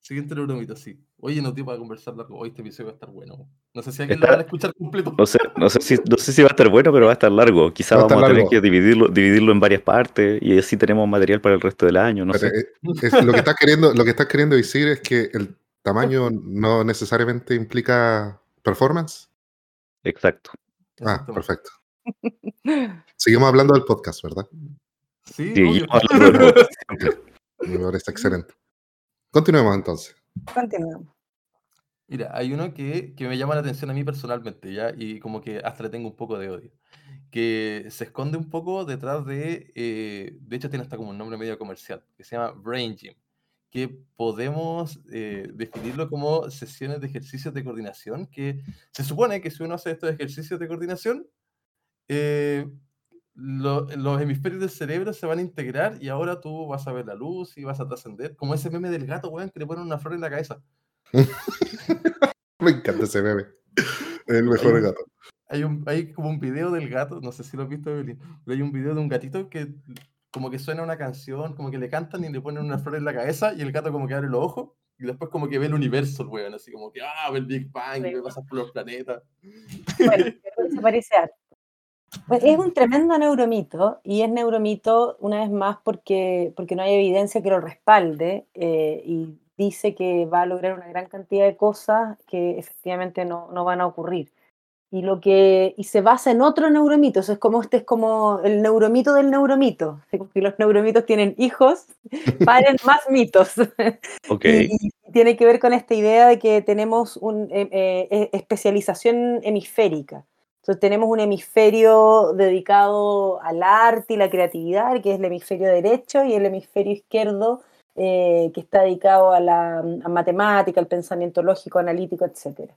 Siguiente neuromito, sí. Oye, no, tío, para conversar largo. Hoy este episodio va a estar bueno. No sé si alguien lo va a escuchar completo. No sé, no, sé si, no sé si va a estar bueno, pero va a estar largo. Quizá vamos a, tener que dividirlo, dividirlo en varias partes y así tenemos material para el resto del año. No sé. Eh, lo, que estás queriendo, lo que estás queriendo decir es que el tamaño [LAUGHS] no necesariamente implica performance. Exacto. Ah, perfecto. [LAUGHS] Seguimos hablando del podcast, ¿verdad? Sí, sí Me [LAUGHS] parece excelente. Continuemos entonces. Continuemos. Mira, hay uno que, que, me llama la atención a mí personalmente, ¿ya? Y como que hasta le tengo un poco de odio. Que se esconde un poco detrás de. Eh, de hecho, tiene hasta como un nombre medio comercial, que se llama Brain Gym. Que podemos eh, definirlo como sesiones de ejercicios de coordinación. Que se supone que si uno hace estos ejercicios de coordinación, eh, los hemisferios del cerebro se van a integrar y ahora tú vas a ver la luz y vas a trascender. Como ese meme del gato, weón, que le ponen una flor en la cabeza. [LAUGHS] Me encanta ese meme. El mejor hay, gato. Hay, un, hay como un video del gato, no sé si lo has visto, Evelyn, pero hay un video de un gatito que como que suena una canción, como que le cantan y le ponen una flor en la cabeza y el gato como que abre los ojos y después como que ve el universo, el weón, así como que, ah, ve el Big Bang, ve pasar por los planetas. Bueno, se parece a es un tremendo neuromito y es neuromito una vez más porque, porque no hay evidencia que lo respalde eh, y dice que va a lograr una gran cantidad de cosas que efectivamente no, no, van a ocurrir. Y, lo que, y se basa en otro neuromito, eso es como este es como el neuromito del neuromito. [LAUGHS] Si los neuromitos tienen hijos, [LAUGHS] paren más mitos. [LAUGHS] Okay. Y, tiene que ver con esta idea de que tenemos una eh, eh, especialización hemisférica. Entonces tenemos un hemisferio dedicado al arte y la creatividad, que es el hemisferio derecho, y el hemisferio izquierdo eh, que está dedicado a la matemática, al pensamiento lógico, analítico, etc.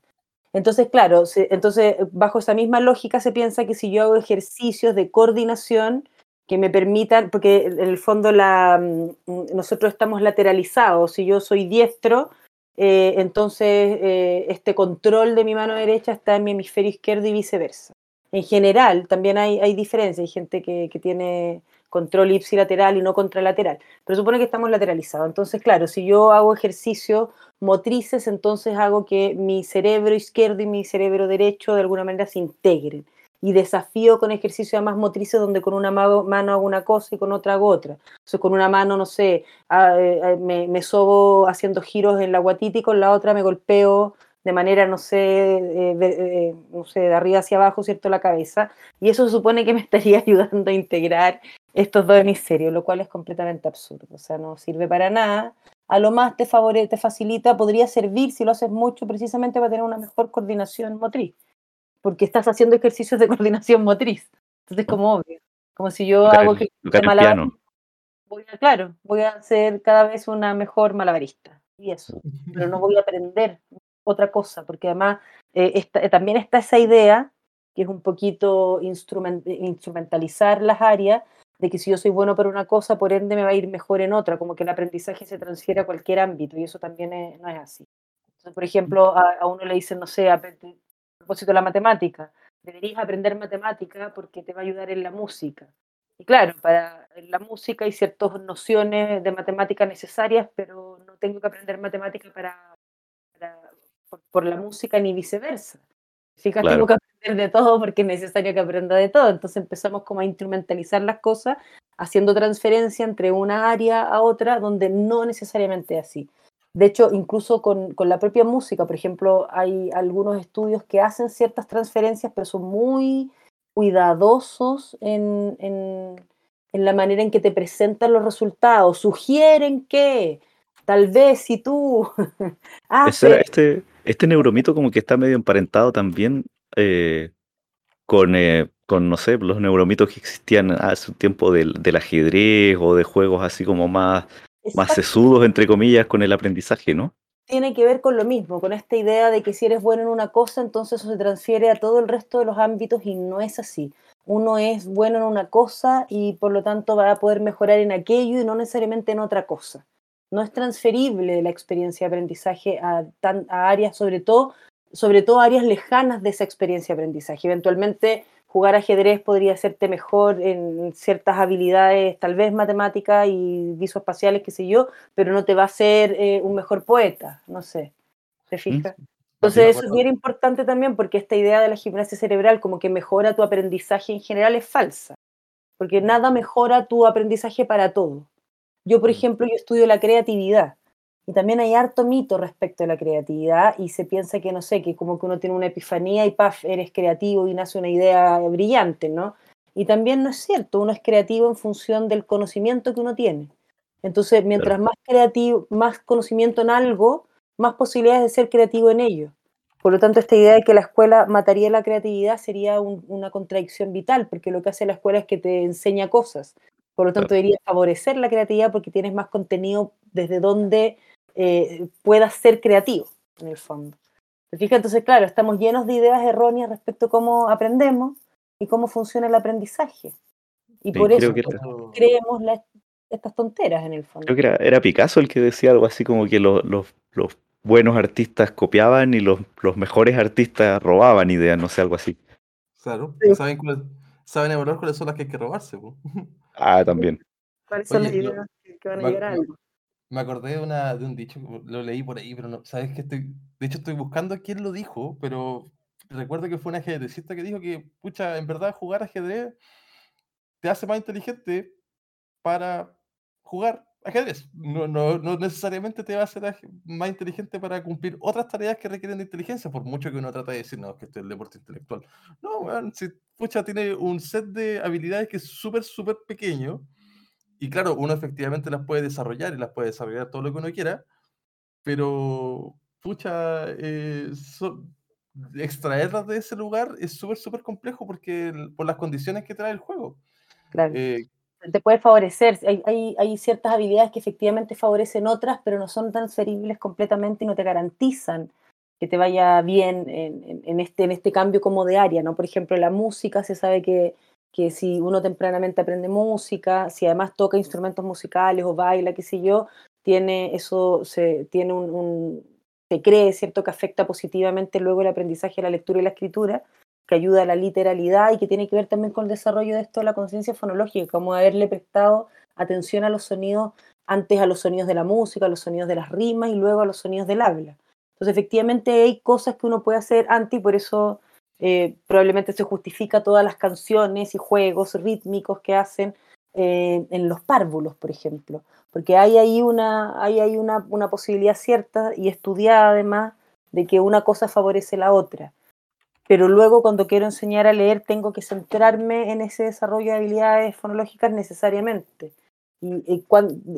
Entonces, claro, entonces bajo esa misma lógica se piensa que si yo hago ejercicios de coordinación que me permitan, porque en el fondo mm, nosotros estamos lateralizados, si yo soy diestro, eh, entonces eh, este control de mi mano derecha está en mi hemisferio izquierdo y viceversa. En general, también hay, hay diferencias, hay gente que, que tiene control ipsilateral y no contralateral, pero supone que estamos lateralizados. Entonces, claro, si yo hago ejercicios motrices, entonces hago que mi cerebro izquierdo y mi cerebro derecho de alguna manera se integren. Y desafío con ejercicios además motrices donde con una mano hago una cosa y con otra hago otra. O con una mano, no sé, ah, eh, eh, me, me sobo haciendo giros en la guatita y con la otra me golpeo de manera, no sé, eh, eh, no sé, de arriba hacia abajo, ¿cierto?, la cabeza. Y eso se supone que me [LAUGHS] estaría ayudando a integrar estos dos hemisferios, lo cual es completamente absurdo. O sea, no sirve para nada. A lo más te, favorece, te facilita, podría servir si lo haces mucho precisamente para tener una mejor coordinación motriz, porque estás haciendo ejercicios de [LAUGHS] coordinación motriz. Entonces, como obvio, como si yo hago que voy a, claro, voy a ser cada vez una mejor malabarista y eso, pero no voy a aprender otra cosa, porque además eh, eh, también está esa idea, que es un poquito instrumentalizar las áreas, de que si yo soy bueno para una cosa, por ende me va a ir mejor en otra, como que el aprendizaje se transfiere a cualquier ámbito, y eso también no es así. Entonces, por ejemplo, a, uno le dicen, no sé, a, propósito de la matemática, deberías aprender matemática porque te va a ayudar en la música. Y claro, para la música hay ciertas nociones de matemática necesarias, pero no tengo que aprender matemática para por, la música ni viceversa. Fíjate, tengo que aprender de todo porque es necesario que aprenda de todo. Entonces empezamos como a instrumentalizar las cosas, haciendo transferencia entre una área a otra donde no necesariamente es así. De hecho, incluso con, con, la propia música, por ejemplo, hay algunos estudios que hacen ciertas transferencias, pero son muy cuidadosos en, en, en la manera en que te presentan los resultados. Sugieren que tal vez si tú [LAUGHS] este, este neuromito como que está medio emparentado también eh, con, eh, con, no sé, los neuromitos que existían hace un tiempo del, ajedrez o de juegos así como más, más sesudos, entre comillas, con el aprendizaje, ¿no? Tiene que ver con lo mismo, con esta idea de que si eres bueno en una cosa, entonces eso se transfiere a todo el resto de los ámbitos y no es así. Uno es bueno en una cosa y por lo tanto va a poder mejorar en aquello y no necesariamente en otra cosa no es transferible la experiencia de aprendizaje a, áreas, sobre todo, sobre todo áreas lejanas de esa experiencia de aprendizaje. Eventualmente jugar ajedrez podría hacerte mejor en ciertas habilidades, tal vez matemáticas y visoespaciales, qué sé yo, pero no te va a hacer eh, un mejor poeta, no sé. ¿Te fijas? Entonces eso es bien importante también porque esta idea de la gimnasia cerebral como que mejora tu aprendizaje en general es falsa, porque nada mejora tu aprendizaje para todo. Yo, por ejemplo, yo estudio la creatividad y también hay harto mito respecto a la creatividad y se piensa que, no sé, que como que uno tiene una epifanía y paf, eres creativo y nace una idea brillante, ¿no? Y también no es cierto, uno es creativo en función del conocimiento que uno tiene. Entonces, mientras más creativo, más conocimiento en algo, más posibilidades de ser creativo en ello. Por lo tanto, esta idea de que la escuela mataría la creatividad sería una contradicción vital, porque lo que hace la escuela es que te enseña cosas. Por lo tanto, debería favorecer la creatividad porque tienes más contenido desde donde eh, puedas ser creativo, en el fondo. Fíjate, entonces, claro, estamos llenos de ideas erróneas respecto a cómo aprendemos y cómo funciona el aprendizaje. Y por eso creemos estas tonteras, en el fondo. Creo que era, Picasso el que decía algo así como que los, buenos artistas copiaban y los, mejores artistas robaban ideas, no sé, algo así. Claro, saben, saben evaluar cuáles son las que hay que robarse. [LAUGHS] Ah, también. Me acordé de, una, de un dicho, lo leí por ahí, pero no, sabes que estoy, de hecho estoy buscando quién lo dijo, pero recuerdo que fue un ajedrecista que dijo que, pucha, en verdad jugar ajedrez te hace más inteligente para jugar ajedrez. No, no, no necesariamente te va a hacer más inteligente para cumplir otras tareas que requieren de inteligencia, por mucho que uno trate de decir, no, que esto es el deporte intelectual. No, si pucha, tiene un set de habilidades que es súper, súper pequeño. Y claro, uno efectivamente las puede desarrollar y las puede desarrollar todo lo que uno quiera, pero pucha, eh, extraerlas de ese lugar es súper, súper complejo porque por las condiciones que trae el juego. Claro. Eh, te puede favorecer. Hay, hay, hay, ciertas habilidades que efectivamente favorecen otras, pero no son transferibles completamente y no te garantizan que te vaya bien en, en, este, en este cambio como de área, ¿no? Por ejemplo, la música se sabe que, que si uno tempranamente aprende música, si además toca instrumentos musicales o baila, qué sé yo, tiene eso, se, tiene un, un se cree, ¿cierto?, que afecta positivamente luego el aprendizaje de la lectura y la escritura, que ayuda a la literalidad y que tiene que ver también con el desarrollo de esto de la conciencia fonológica, como haberle prestado atención a los sonidos, antes a los sonidos de la música, a los sonidos de las rimas y luego a los sonidos del habla. Entonces, efectivamente, hay cosas que uno puede hacer antes y por eso eh, probablemente se justifica todas las canciones y juegos rítmicos que hacen eh, en los párvulos, por ejemplo, porque hay ahí, una, hay una, una posibilidad cierta y estudiada además de que una cosa favorece la otra pero luego cuando quiero enseñar a leer tengo que centrarme en ese desarrollo de habilidades fonológicas necesariamente. Y,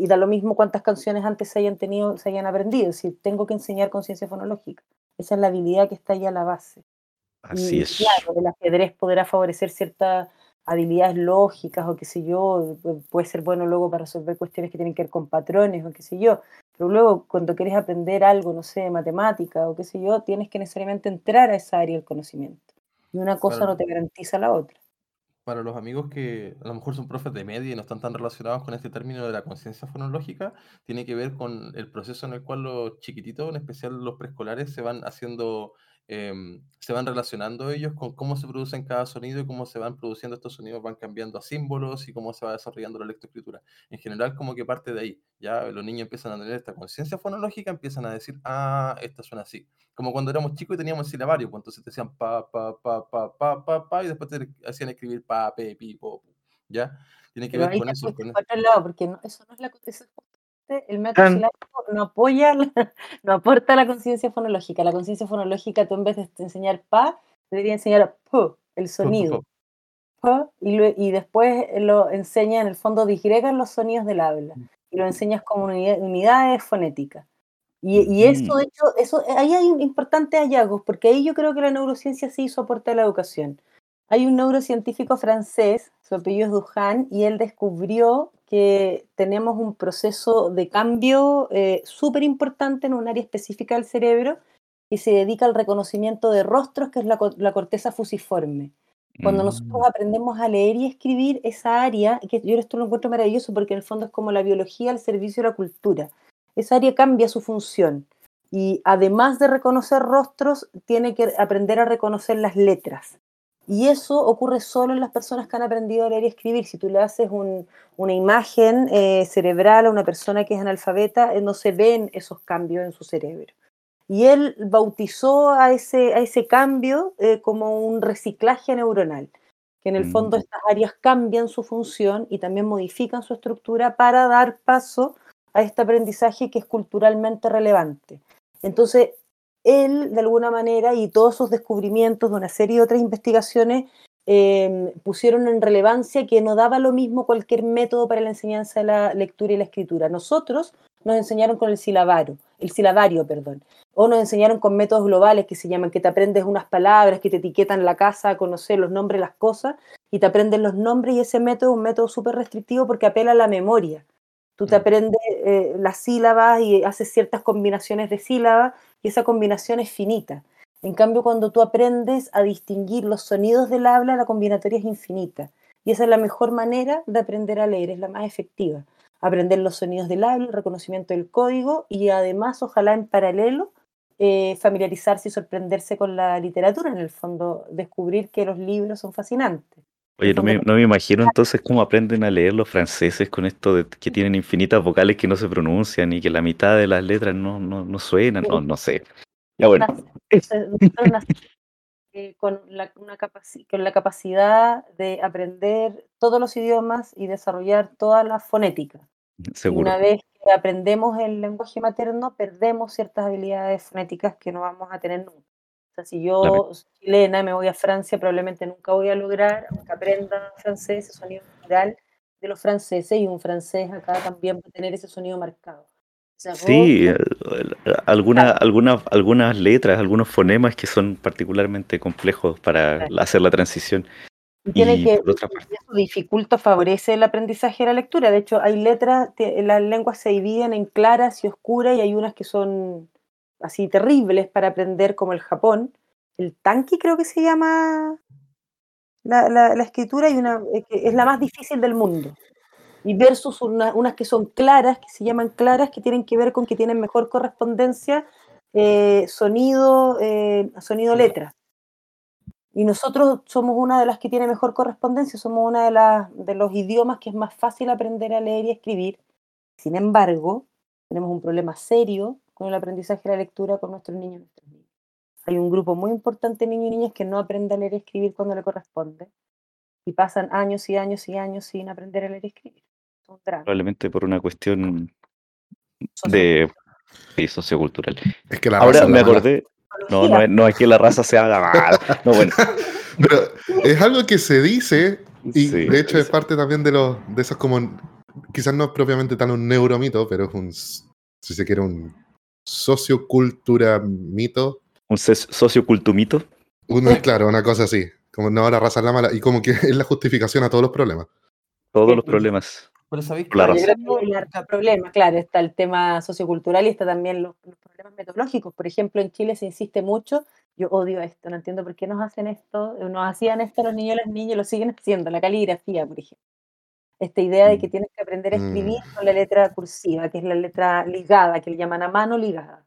da lo mismo cuántas canciones antes se hayan tenido, se hayan aprendido, si tengo que enseñar conciencia fonológica. Esa es la habilidad que está ahí a la base. Así es. Claro, el ajedrez podrá favorecer ciertas habilidades lógicas o qué sé yo, puede ser bueno luego para resolver cuestiones que tienen que ver con patrones o qué sé yo, pero luego, cuando quieres aprender algo, no sé, matemática o qué sé yo, tienes que necesariamente entrar a esa área del conocimiento. Y una cosa no te garantiza la otra. Para los amigos que a lo mejor son profes de media y no están tan relacionados con este término de la conciencia fonológica, tiene que ver con el proceso en el cual los chiquititos, en especial los preescolares, se van haciendo Em, se van relacionando ellos con cómo se producen cada sonido y cómo se van produciendo estos sonidos, van cambiando a símbolos y cómo se va desarrollando la lectoescritura. En general, como que parte de ahí, ya los niños empiezan a tener esta conciencia fonológica, empiezan a decir, ah, esta suena así. Como cuando éramos chicos y teníamos el silabario, pues entonces te decían pa, pa, pa, pa, pa, pa, pa, y después te hacían escribir pa, pe, pi, po, ¿ya? Tiene que ver con eso. Con lado, porque eso no es la el método silábico no apoya, [LAUGHS] no aporta la conciencia fonológica. La conciencia fonológica, tú en vez de enseñar pa, debería enseñar p, el sonido. y, y, después lo enseña en el fondo disgregan los sonidos del habla mm. y lo enseñas como unidades fonéticas. Y, y, eso, de hecho, eso, ahí hay importantes hallazgos, porque ahí yo creo que la neurociencia sí hizo aporte a la educación. Hay un neurocientífico francés, su apellido es Duhan, y él descubrió que tenemos un proceso de cambio eh, súper importante en un área específica del cerebro y se dedica al reconocimiento de rostros, que es la, corteza fusiforme. Cuando mm. nosotros aprendemos a leer y escribir esa área, que yo esto lo encuentro maravilloso porque en el fondo es como la biología al servicio de la cultura, esa área cambia su función y además de reconocer rostros, tiene que aprender a reconocer las letras. Y eso ocurre solo en las personas que han aprendido a leer y escribir. Si tú le haces una imagen eh, cerebral a una persona que es analfabeta, eh, no se ven esos cambios en su cerebro. Y él bautizó a ese, a ese cambio eh, como un reciclaje neuronal, que en el fondo mm. estas áreas cambian su función y también modifican su estructura para dar paso a este aprendizaje que es culturalmente relevante. Entonces, él, de alguna manera, y todos sus descubrimientos de una serie de otras investigaciones, em, pusieron en relevancia que no daba lo mismo cualquier método para la enseñanza de la lectura y la escritura. Nosotros nos enseñaron con el silabario, el silabario, perdón, o nos enseñaron con métodos globales que se llaman que te aprendes unas palabras, que te etiquetan la casa, a conocer los nombres de las cosas, y te aprendes los nombres, y ese método es un método súper restrictivo porque apela a la memoria. Tú te mm. aprendes eh, las sílabas y haces ciertas combinaciones de sílabas y esa combinación es finita. En cambio, cuando tú aprendes a distinguir los sonidos del habla, la combinatoria es infinita. Y esa es la mejor manera de aprender a leer, es la más efectiva. Aprender los sonidos del habla, el reconocimiento del código y además, ojalá en paralelo, eh, familiarizarse y sorprenderse con la literatura, en el fondo, descubrir que los libros son fascinantes. Oye, no me, no me imagino entonces cómo aprenden a leer los franceses con esto de que tienen infinitas vocales que no se pronuncian y que la mitad de las letras no, no, no suenan, no, no sé. Ya bueno. Eh, con, la, una con la capacidad de aprender todos los idiomas y desarrollar toda la fonética. Seguro. Una vez que aprendemos el lenguaje materno, perdemos ciertas habilidades fonéticas que no vamos a tener nunca. O sea, si yo soy chilena y me voy a Francia, probablemente nunca voy a lograr, aunque aprenda francés, ese sonido natural de los franceses, y un francés acá también va a tener ese sonido marcado. sí, algunas algunas letras, algunos fonemas que son particularmente complejos para hacer la transición. Tiene Y que, por otra parte, eso dificulta, favorece el aprendizaje de la lectura. De hecho, hay letras, las lenguas se dividen en claras y oscuras y hay unas que son así terribles para aprender, como el Japón. El tanki creo que se llama la, la- escritura y una eh, es la más difícil del mundo. Y versus una- unas que son claras, que se llaman claras, que tienen que ver con que tienen mejor correspondencia eh, sonido, eh, sonido-letra. Y nosotros somos una de las que tiene mejor correspondencia, somos una de, las, de los idiomas que es más fácil aprender a leer y escribir. Sin embargo, tenemos un problema serio con el aprendizaje de la lectura con nuestros niños y nuestras niñas. Hay un grupo muy importante de niños y niñas que no aprende a leer y escribir cuando le corresponde y pasan años y años y años sin aprender a leer y escribir. Es un drama. probablemente por una cuestión de sí, sociocultural. Es que la Ahora raza me acordé, no, no, es- no es que la raza sea la mala. No, bueno, [LAUGHS] Pero es algo que se dice y sí, de hecho es sí. parte también de los de esos como quizás no es propiamente tan un neuromito, pero es un si se quiere un sociocultura mito, un sociocultumito. una, claro, una cosa así, como no la raza es la mala y como que [LAUGHS] es la justificación a todos los problemas. Todos los problemas. Pero sabéis que hay harto problema, claro, está el tema sociocultural y está también los, los problemas metodológicos. Por ejemplo, en Chile se insiste mucho, yo odio esto, no entiendo por qué nos hacen esto, nos hacían esto los niños y las niñas y lo siguen haciendo, la caligrafía, por ejemplo. Esta idea de que Mm. tienes que aprender a escribir Mm. con la letra cursiva, que es la letra ligada, que le llaman a mano ligada.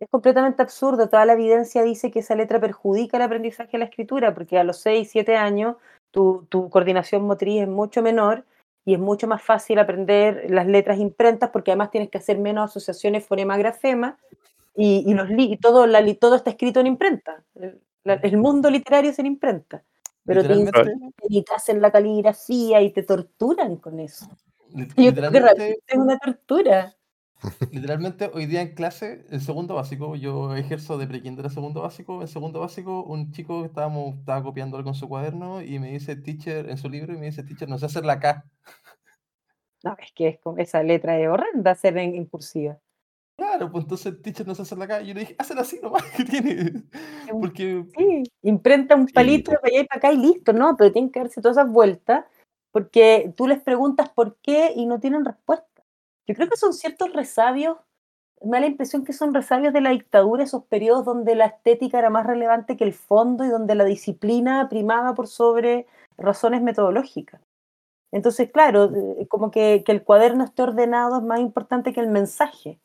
Es completamente absurdo, toda la evidencia dice que esa letra perjudica el aprendizaje de la escritura, porque a los 6, 7 años tu, tu coordinación motriz es mucho menor y es mucho más fácil aprender las letras imprentas porque además tienes que hacer menos asociaciones fonema-grafema y, y los y todo, la todo está escrito en imprenta. El, la- el mundo literario es en imprenta. Pero te hacen la caligrafía y te torturan con eso. [LAUGHS] Yo creo que realmente es una tortura. [LAUGHS] literalmente hoy día en clase, en segundo básico, yo ejerzo de prekinder a segundo básico. En segundo básico, un chico estábamos, estaba copiando algo en su cuaderno y me dice teacher en su libro y me dice teacher, no sé hacer la K. No, es que es como esa letra es horrenda hacer en, en cursiva. Claro, pues entonces teacher no sé hacer la. Y yo le dije, hazla así nomás, [LAUGHS] ¿qué tiene? Porque Sí, imprenta un Sí. palito de para allá y para acá y listo, ¿no? Pero tienen que darse todas esas vueltas porque tú les preguntas por qué y no tienen respuesta. Yo creo que son ciertos resabios, me da la impresión que son resabios de la dictadura, esos periodos donde la estética era más relevante que el fondo y donde la disciplina primaba por sobre razones metodológicas. Entonces, claro, eh, como que, que el cuaderno esté ordenado es más importante que el mensaje.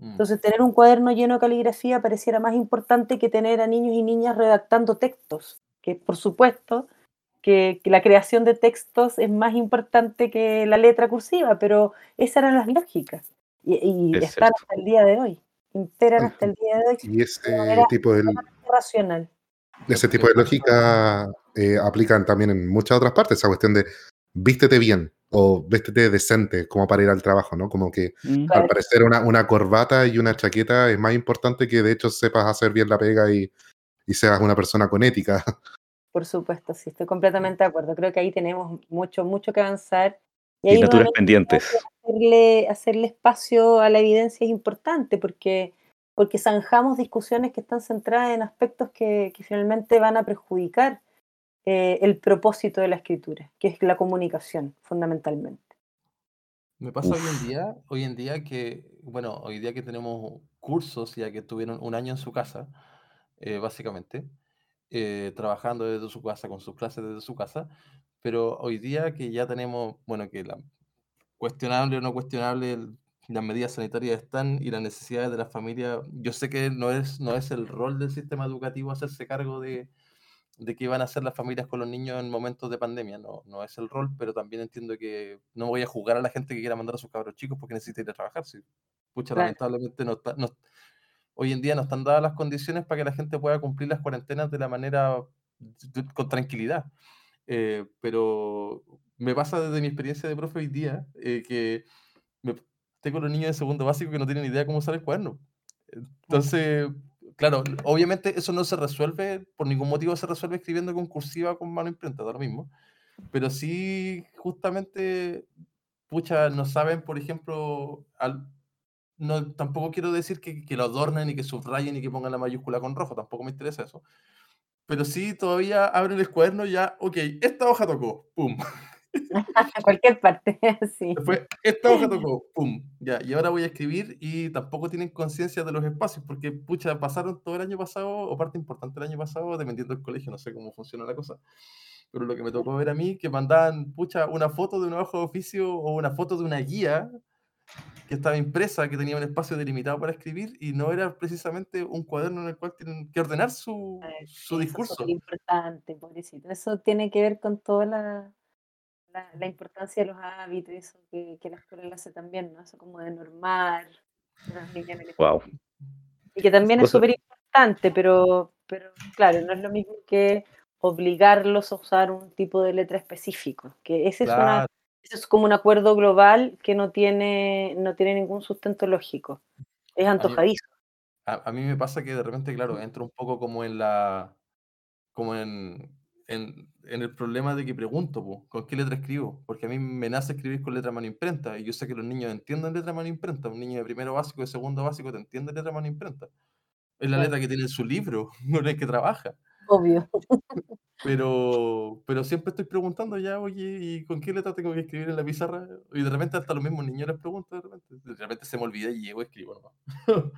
Mm. Entonces, tener un cuaderno lleno de caligrafía pareciera más importante que tener a niños y niñas redactando textos, que por supuesto que, que la creación de textos es más importante que la letra cursiva, pero esas eran las lógicas y, y Es están cierto. hasta el día de hoy, imperan hasta el día de hoy, Y ese manera tipo de, racional. ese tipo de lógica eh, aplican también en muchas otras partes, esa cuestión de vístete bien o vístete decente como para ir al trabajo, ¿no? Como que Mm. Claro. al parecer una, una corbata y una chaqueta es más importante que de hecho sepas hacer bien la pega y, y seas una persona con ética. [LAUGHS] Por supuesto, sí, estoy completamente de acuerdo. Creo que ahí tenemos mucho, mucho que avanzar. Y ahí naturas pendientes. hacerle, hacerle espacio a la evidencia es importante porque, porque zanjamos discusiones que están centradas en aspectos que, que finalmente van a perjudicar eh, el propósito de la escritura, que es la comunicación, fundamentalmente. Me pasa hoy en día, hoy en día que, bueno, hoy día que tenemos cursos ya que estuvieron un año en su casa, eh, básicamente, eh, trabajando desde su casa, con sus clases desde su casa, pero hoy día que ya tenemos, bueno, que la cuestionable o no cuestionable, el- las medidas sanitarias están y las necesidades de la familia, yo sé que no es, no es el rol del sistema educativo hacerse cargo de, de qué van a hacer las familias con los niños en momentos de pandemia, no, no es el rol, pero también entiendo que no voy a juzgar a la gente que quiera mandar a sus cabros chicos porque necesita ir a trabajar. Si, pucha, Claro. lamentablemente no está, no- hoy en día no están dadas las condiciones para que la gente pueda cumplir las cuarentenas de la manera con tranquilidad. Eh, pero me pasa desde mi experiencia de profe hoy día eh, que me- tengo los niños de segundo básico que no tienen idea cómo usar el cuaderno. Entonces, claro, obviamente eso no se resuelve, por ningún motivo se resuelve escribiendo con cursiva con mano imprenta, mismo. Pero sí, justamente, pucha, no saben, por ejemplo, al- no, tampoco quiero decir que, que lo adornen y que subrayen y que pongan la mayúscula con rojo, tampoco me interesa eso. pero sí todavía abren el cuaderno ya, ok, esta hoja tocó, pum. [LAUGHS] A cualquier parte, [LAUGHS] sí. Después, esta hoja tocó, pum, ya, y ahora voy a escribir y tampoco tienen conciencia de los espacios, porque, pucha, pasaron todo el año pasado, o parte importante del año pasado, dependiendo del colegio, no sé cómo funciona la cosa, pero lo que me tocó ver a mí, que mandaban, pucha, una foto de una hoja de oficio o una foto de una guía que estaba impresa, que tenía un espacio delimitado para escribir y no era precisamente un cuaderno en el cual tienen que ordenar su, su discurso. Eso es importante, pobrecito. Eso tiene que ver con toda la, la, importancia de los hábitos, eso que, que la escuela hace también, ¿no? Eso como de normar. Wow. Y que también es súper importante, pero, pero claro, no es lo mismo que obligarlos a usar un tipo de letra específico, que ese es una es como un acuerdo global que no tiene, no tiene ningún sustento lógico. Es antojadizo. A mí, me pasa que de repente, claro, entro un poco como en la. como en, en, el problema de que pregunto, ¿con qué letra escribo? Porque a mí me nace escribir con letra mano imprenta, y yo sé que los niños entienden letra mano imprenta. Un niño de primero básico, de segundo básico, te entiende letra mano imprenta. Es la letra que tiene en su libro, [LAUGHS] no es que trabaja. Obvio. Pero, pero siempre estoy preguntando ya, oye, ¿y con qué letra tengo que escribir en la pizarra? Y de repente hasta los mismos niños les pregunto, de repente, de repente se me olvida y llego y escribo nomás. [LAUGHS]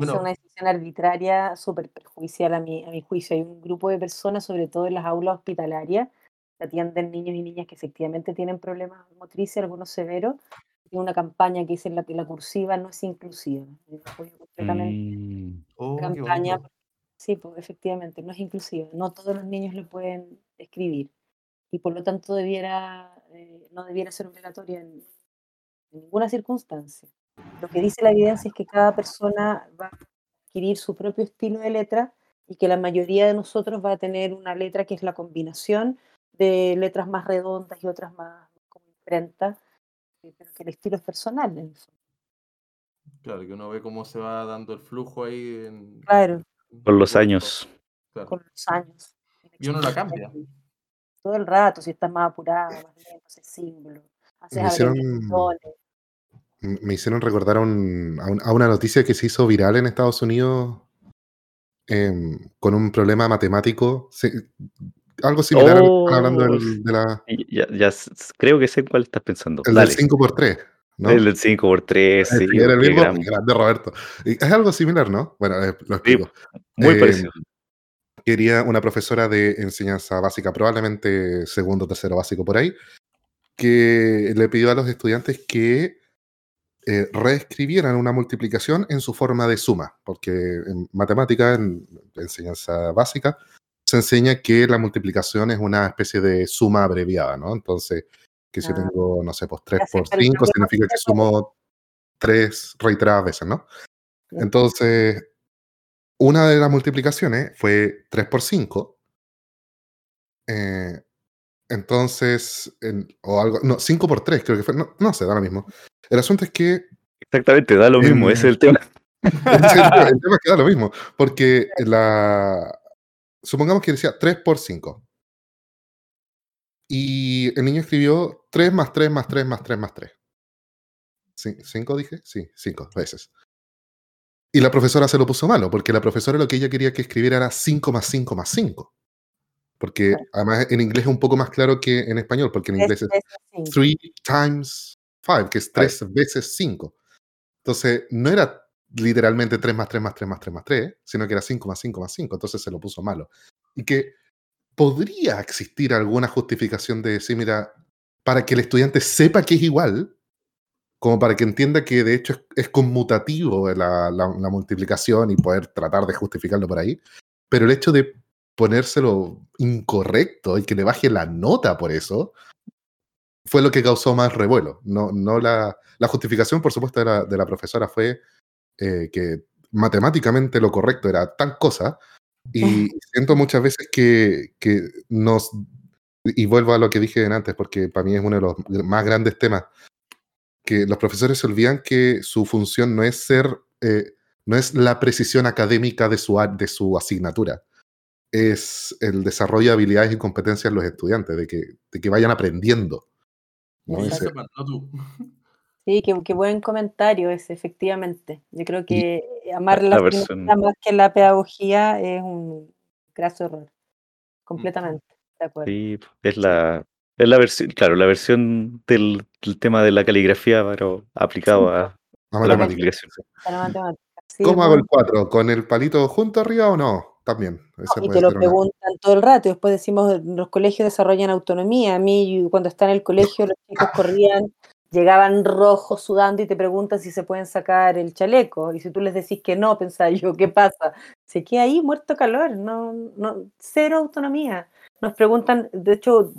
es una decisión arbitraria súper perjudicial a mi, a mi juicio. Hay un grupo de personas, sobre todo en las aulas hospitalarias, que atienden niños y niñas que efectivamente tienen problemas motrices, algunos severos. Y una campaña que dice la, que la cursiva no es inclusiva. completamente mm. oh, campaña Sí, pues efectivamente, no es inclusiva. No todos los niños lo pueden escribir y por lo tanto debiera, eh, no debiera ser obligatoria en, ninguna circunstancia. Lo que dice la evidencia es que cada persona va a adquirir su propio estilo de letra y que la mayoría de nosotros va a tener una letra que es la combinación de letras más redondas y otras más como imprenta, eh, pero que el estilo es personal. En Claro, que uno ve cómo se va dando el flujo ahí. En... Claro. Con los años. Con los años. Y uno la cambia. Todo el rato, si estás más apurado, más lento, ese símbolo. me, hicieron, me hicieron recordar a, una noticia que se hizo viral en Estados Unidos em, con un problema matemático. algo similar oh, hablando de la. Ya, creo que sé en cuál estás pensando. El del 5x3. El del 5x3, sí. Era el mismo, grande Roberto. es algo similar, ¿no? Bueno, eh, lo explico. muy eh, parecido. Quería una profesora de enseñanza básica, probablemente segundo tercero básico por ahí, que le pidió a los estudiantes que eh, reescribieran una multiplicación en su forma de suma, porque en matemática, en enseñanza básica, se enseña que la multiplicación es una especie de suma abreviada, ¿no? Entonces, que si ah. tengo, no sé, pues 3 por 5 significa que sumo 3 reiteradas veces, ¿no? Entonces, una de las multiplicaciones fue 3 por 5. Eh, entonces, o algo, no, 5 por 3 creo que fue, no, no sé, da lo mismo. El asunto es que... Exactamente, da lo mismo, ese es el [LAUGHS] tema. el, tema es que da lo mismo, porque la... Supongamos que decía 3 por 5. Y el niño escribió 3 más 3 más 3 más 3 más 3. ¿Cinco dije? Sí, cinco veces. Y la profesora se lo puso malo, porque la profesora lo que ella quería que escribiera era 5 más 5 más 5. Porque además en inglés es un poco más claro que en español, porque en inglés es 3 times 5, que es 3 veces 5. Entonces no era literalmente 3 más 3 más 3 más 3 más 3, sino que era 5 más 5 más 5. Entonces se lo puso malo. Y que podría existir alguna justificación de decir, mira, para que el estudiante sepa que es igual, como para que entienda que de hecho es, conmutativo la, multiplicación y poder tratar de justificarlo por ahí, pero el hecho de ponérselo incorrecto y que le baje la nota por eso, fue lo que causó más revuelo. No, no la, justificación, por supuesto, de la, de la profesora fue eh, que matemáticamente lo correcto era tal cosa, y [LAUGHS] siento muchas veces que, que nos, y vuelvo a lo que dije antes, porque para mí es uno de los más grandes temas, que los profesores se olvidan que su función no es ser, eh, no es la precisión académica de su, de su asignatura, es el desarrollo de habilidades y competencias de los estudiantes, de que, de que vayan aprendiendo. Sí, qué, buen comentario ese, efectivamente. Yo creo que amar la, más que la pedagogía es un graso error. Completamente, de acuerdo. Sí, es la, es la versión, claro, la versión del, del tema de la caligrafía, pero aplicado a, A a la matemática. multiplicación. Sí, ¿Cómo hago el muy- 4? ¿Con el palito junto arriba o no? También. Ese Y puede te lo una- preguntan todo el rato. y Después decimos, los colegios desarrollan autonomía. A mí, cuando estaba en el colegio, los chicos [LAUGHS] corrían, llegaban rojos, sudando, y te preguntan si se pueden sacar el chaleco. Y si tú les decís que no, [LAUGHS] pensaba yo, ¿qué pasa? Se queda ahí muerto calor, no, no, cero autonomía. Nos preguntan, de hecho,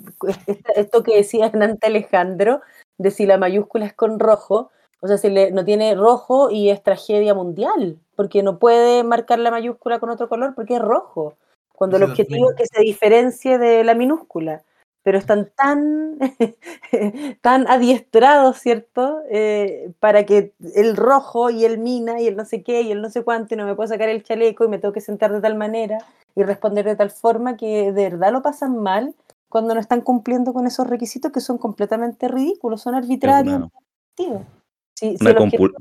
esto que decía antes Alejandro, de si la mayúscula es con rojo, o sea, si le, no tiene rojo y es tragedia mundial, porque no puede marcar la mayúscula con otro color porque es rojo, cuando el objetivo es que se diferencie de la minúscula. Pero están tan, [LAUGHS] tan adiestrados, ¿cierto? Eh, para que el rojo y el mina y el no sé qué y el no sé cuánto y no me puedo sacar el chaleco y me tengo que sentar de tal manera y responder de tal forma que de verdad lo pasan mal cuando no están cumpliendo con esos requisitos que son completamente ridículos, son arbitrarios. una-. Si-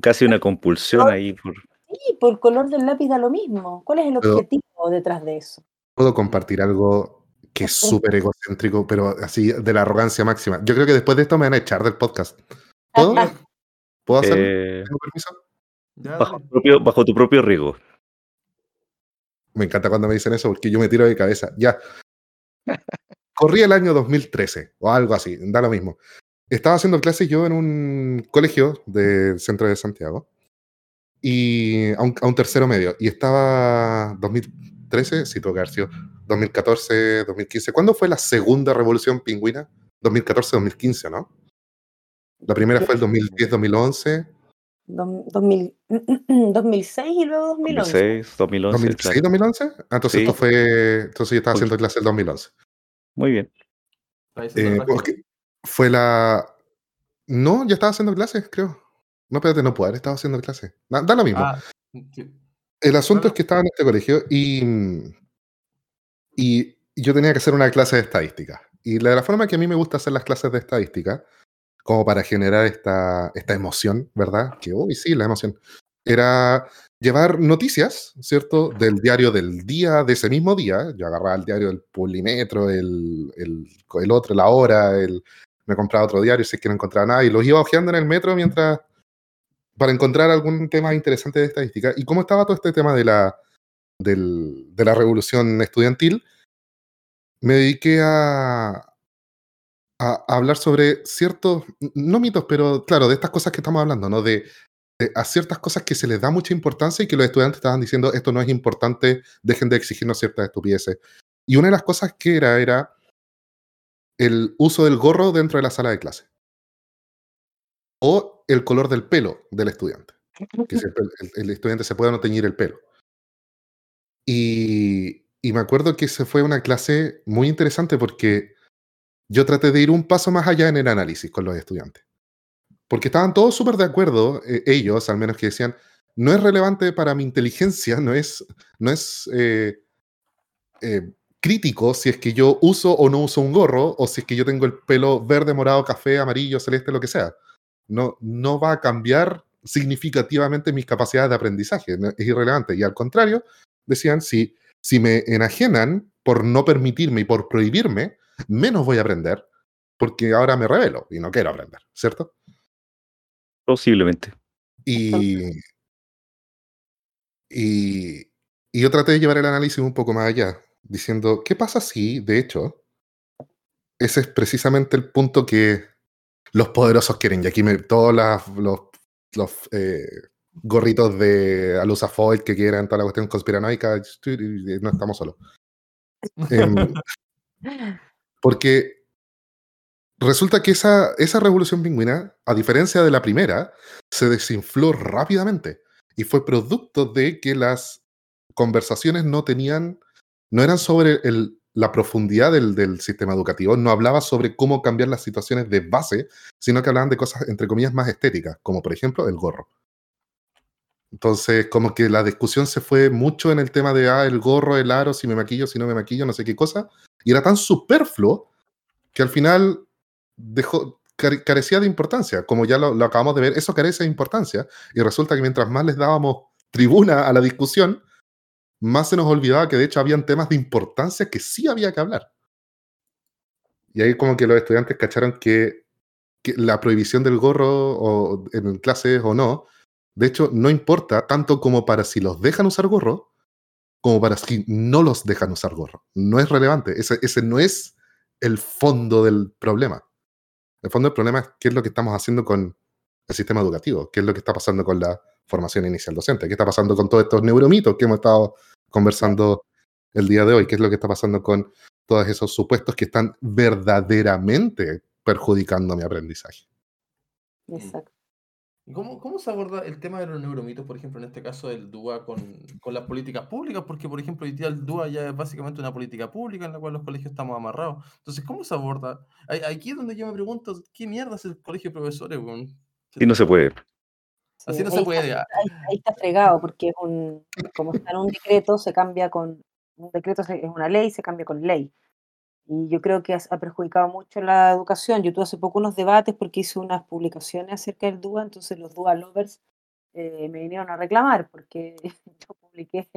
casi una compulsión ahí por Sí, por el color del lápiz da lo mismo. ¿Cuál es el objetivo detrás de eso? Puedo compartir algo que es súper egocéntrico, pero así de la arrogancia máxima. Yo creo que después de esto me van a echar del podcast. ¿Puedo? ¿Puedo hacerlo? eh, ¿Tengo permiso? Bajo, tu propio, bajo tu propio riesgo. Me encanta cuando me dicen eso porque yo me tiro de cabeza. Ya. [LAUGHS] Corrí el año 2013 o algo así, da lo mismo. Estaba haciendo clases yo en un colegio del centro de Santiago y a un, a un tercero medio. Y estaba 2013, sí, tuvo que haber sido 2014, 2015. ¿Cuándo fue la segunda revolución pingüina? 2014, 2015, ¿no? La primera fue el 2010, 2011. Dos- 2000 2006 y luego 2011. 2006, 2011. 2006, claro. 2011. Ah, entonces Sí. esto fue. Entonces yo estaba Pues- haciendo clases el 2011. Muy bien. Eh, fue la. No, ya estaba haciendo clases, creo. No, espérate, no puedo haber estado haciendo clases. Da, da lo mismo. Ah, sí. El asunto es que estaba en este colegio y. Y yo tenía que hacer una clase de estadística. Y la, la forma que a mí me gusta hacer las clases de estadística, como para generar esta, esta emoción, ¿verdad? Que, uy, sí, la emoción. Era llevar noticias, ¿cierto? Del diario del día, de ese mismo día. Yo agarraba el diario del Polimetro, el, el, el otro, la hora, el, me compraba otro diario si es que no encontraba nada y los iba hojeando en el metro mientras para encontrar algún tema interesante de estadística. Y cómo estaba todo este tema de la, de la revolución estudiantil, me dediqué a, a, a hablar sobre ciertos, no mitos, pero claro, de estas cosas que estamos hablando, ¿no? De, de a ciertas cosas que se les da mucha importancia y que los estudiantes estaban diciendo, esto no es importante, dejen de exigirnos ciertas estupideces. Y una de las cosas que era, era el uso del gorro dentro de la sala de clase. O el color del pelo del estudiante. Que el, estudiante se puede o no teñir el pelo. Y, y me acuerdo que se fue una clase muy interesante porque yo traté de ir un paso más allá en el análisis con los estudiantes. Porque estaban todos súper de acuerdo, eh, ellos al menos que decían, no es relevante para mi inteligencia, no es, no es eh, eh, crítico si es que yo uso o no uso un gorro, o si es que yo tengo el pelo verde, morado, café, amarillo, celeste, lo que sea. No, no va a cambiar significativamente mis capacidades de aprendizaje, es irrelevante. Y al contrario, decían, si, si me enajenan por no permitirme y por prohibirme, menos voy a aprender, porque ahora me revelo y no quiero aprender, ¿cierto? Posiblemente. Y, y, y yo traté de llevar el análisis un poco más allá, diciendo, ¿qué pasa si, de hecho, ese es precisamente el punto que los poderosos quieren? Y aquí me, todos las- los, los eh, gorritos de Alusa Foil que quieran, toda la cuestión conspiranoica, no estamos solos. Em, [LAUGHS] porque resulta que esa, esa revolución pingüina, a diferencia de la primera, se desinfló rápidamente y fue producto de que las conversaciones no tenían, no eran sobre el- la profundidad del, del sistema educativo, no hablaba sobre cómo cambiar las situaciones de base, sino que hablaban de cosas, entre comillas, más estéticas, como por ejemplo el gorro. Entonces, como que la discusión se fue mucho en el tema de, ah, el gorro, el aro, si me maquillo, si no me maquillo, no sé qué cosa, y era tan superfluo que al final dejó, care- carecía de importancia, como ya lo, lo acabamos de ver, eso carece de importancia, y resulta que mientras más les dábamos tribuna a la discusión, más se nos olvidaba que de hecho habían temas de importancia que sí había que hablar. Y ahí como que los estudiantes cacharon que, la prohibición del gorro en clases o no, de hecho no importa tanto como para si los dejan usar gorro, como para si no los dejan usar gorro. No es relevante, ese, ese no es el fondo del problema. El fondo del problema es qué es lo que estamos haciendo con el sistema educativo, qué es lo que está pasando con la formación inicial docente, qué está pasando con todos estos neuromitos que hemos estado conversando el día de hoy, qué es lo que está pasando con todos esos supuestos que están verdaderamente perjudicando mi aprendizaje. Exacto. ¿Cómo, ¿Cómo se aborda el tema de los neuromitos, por ejemplo, en este caso del DUA con, con las políticas públicas? Porque, por ejemplo, hoy día el DUA ya es básicamente una política pública en la cual los colegios estamos amarrados. Entonces, ¿cómo se aborda? Aquí es donde yo me pregunto, ¿qué mierda es el colegio de profesores? weón? Y no se puede. Así Sí, no ahí se puede. está- ah. ahí, ahí está fregado, porque es un, como está en un decreto, se cambia con, un decreto es una ley, se cambia con ley. Y yo creo que has- ha perjudicado mucho la educación. Yo tuve hace poco unos debates porque hice unas publicaciones acerca del DUA, entonces los DUA lovers eh, me vinieron a reclamar porque [LAUGHS] yo publiqué,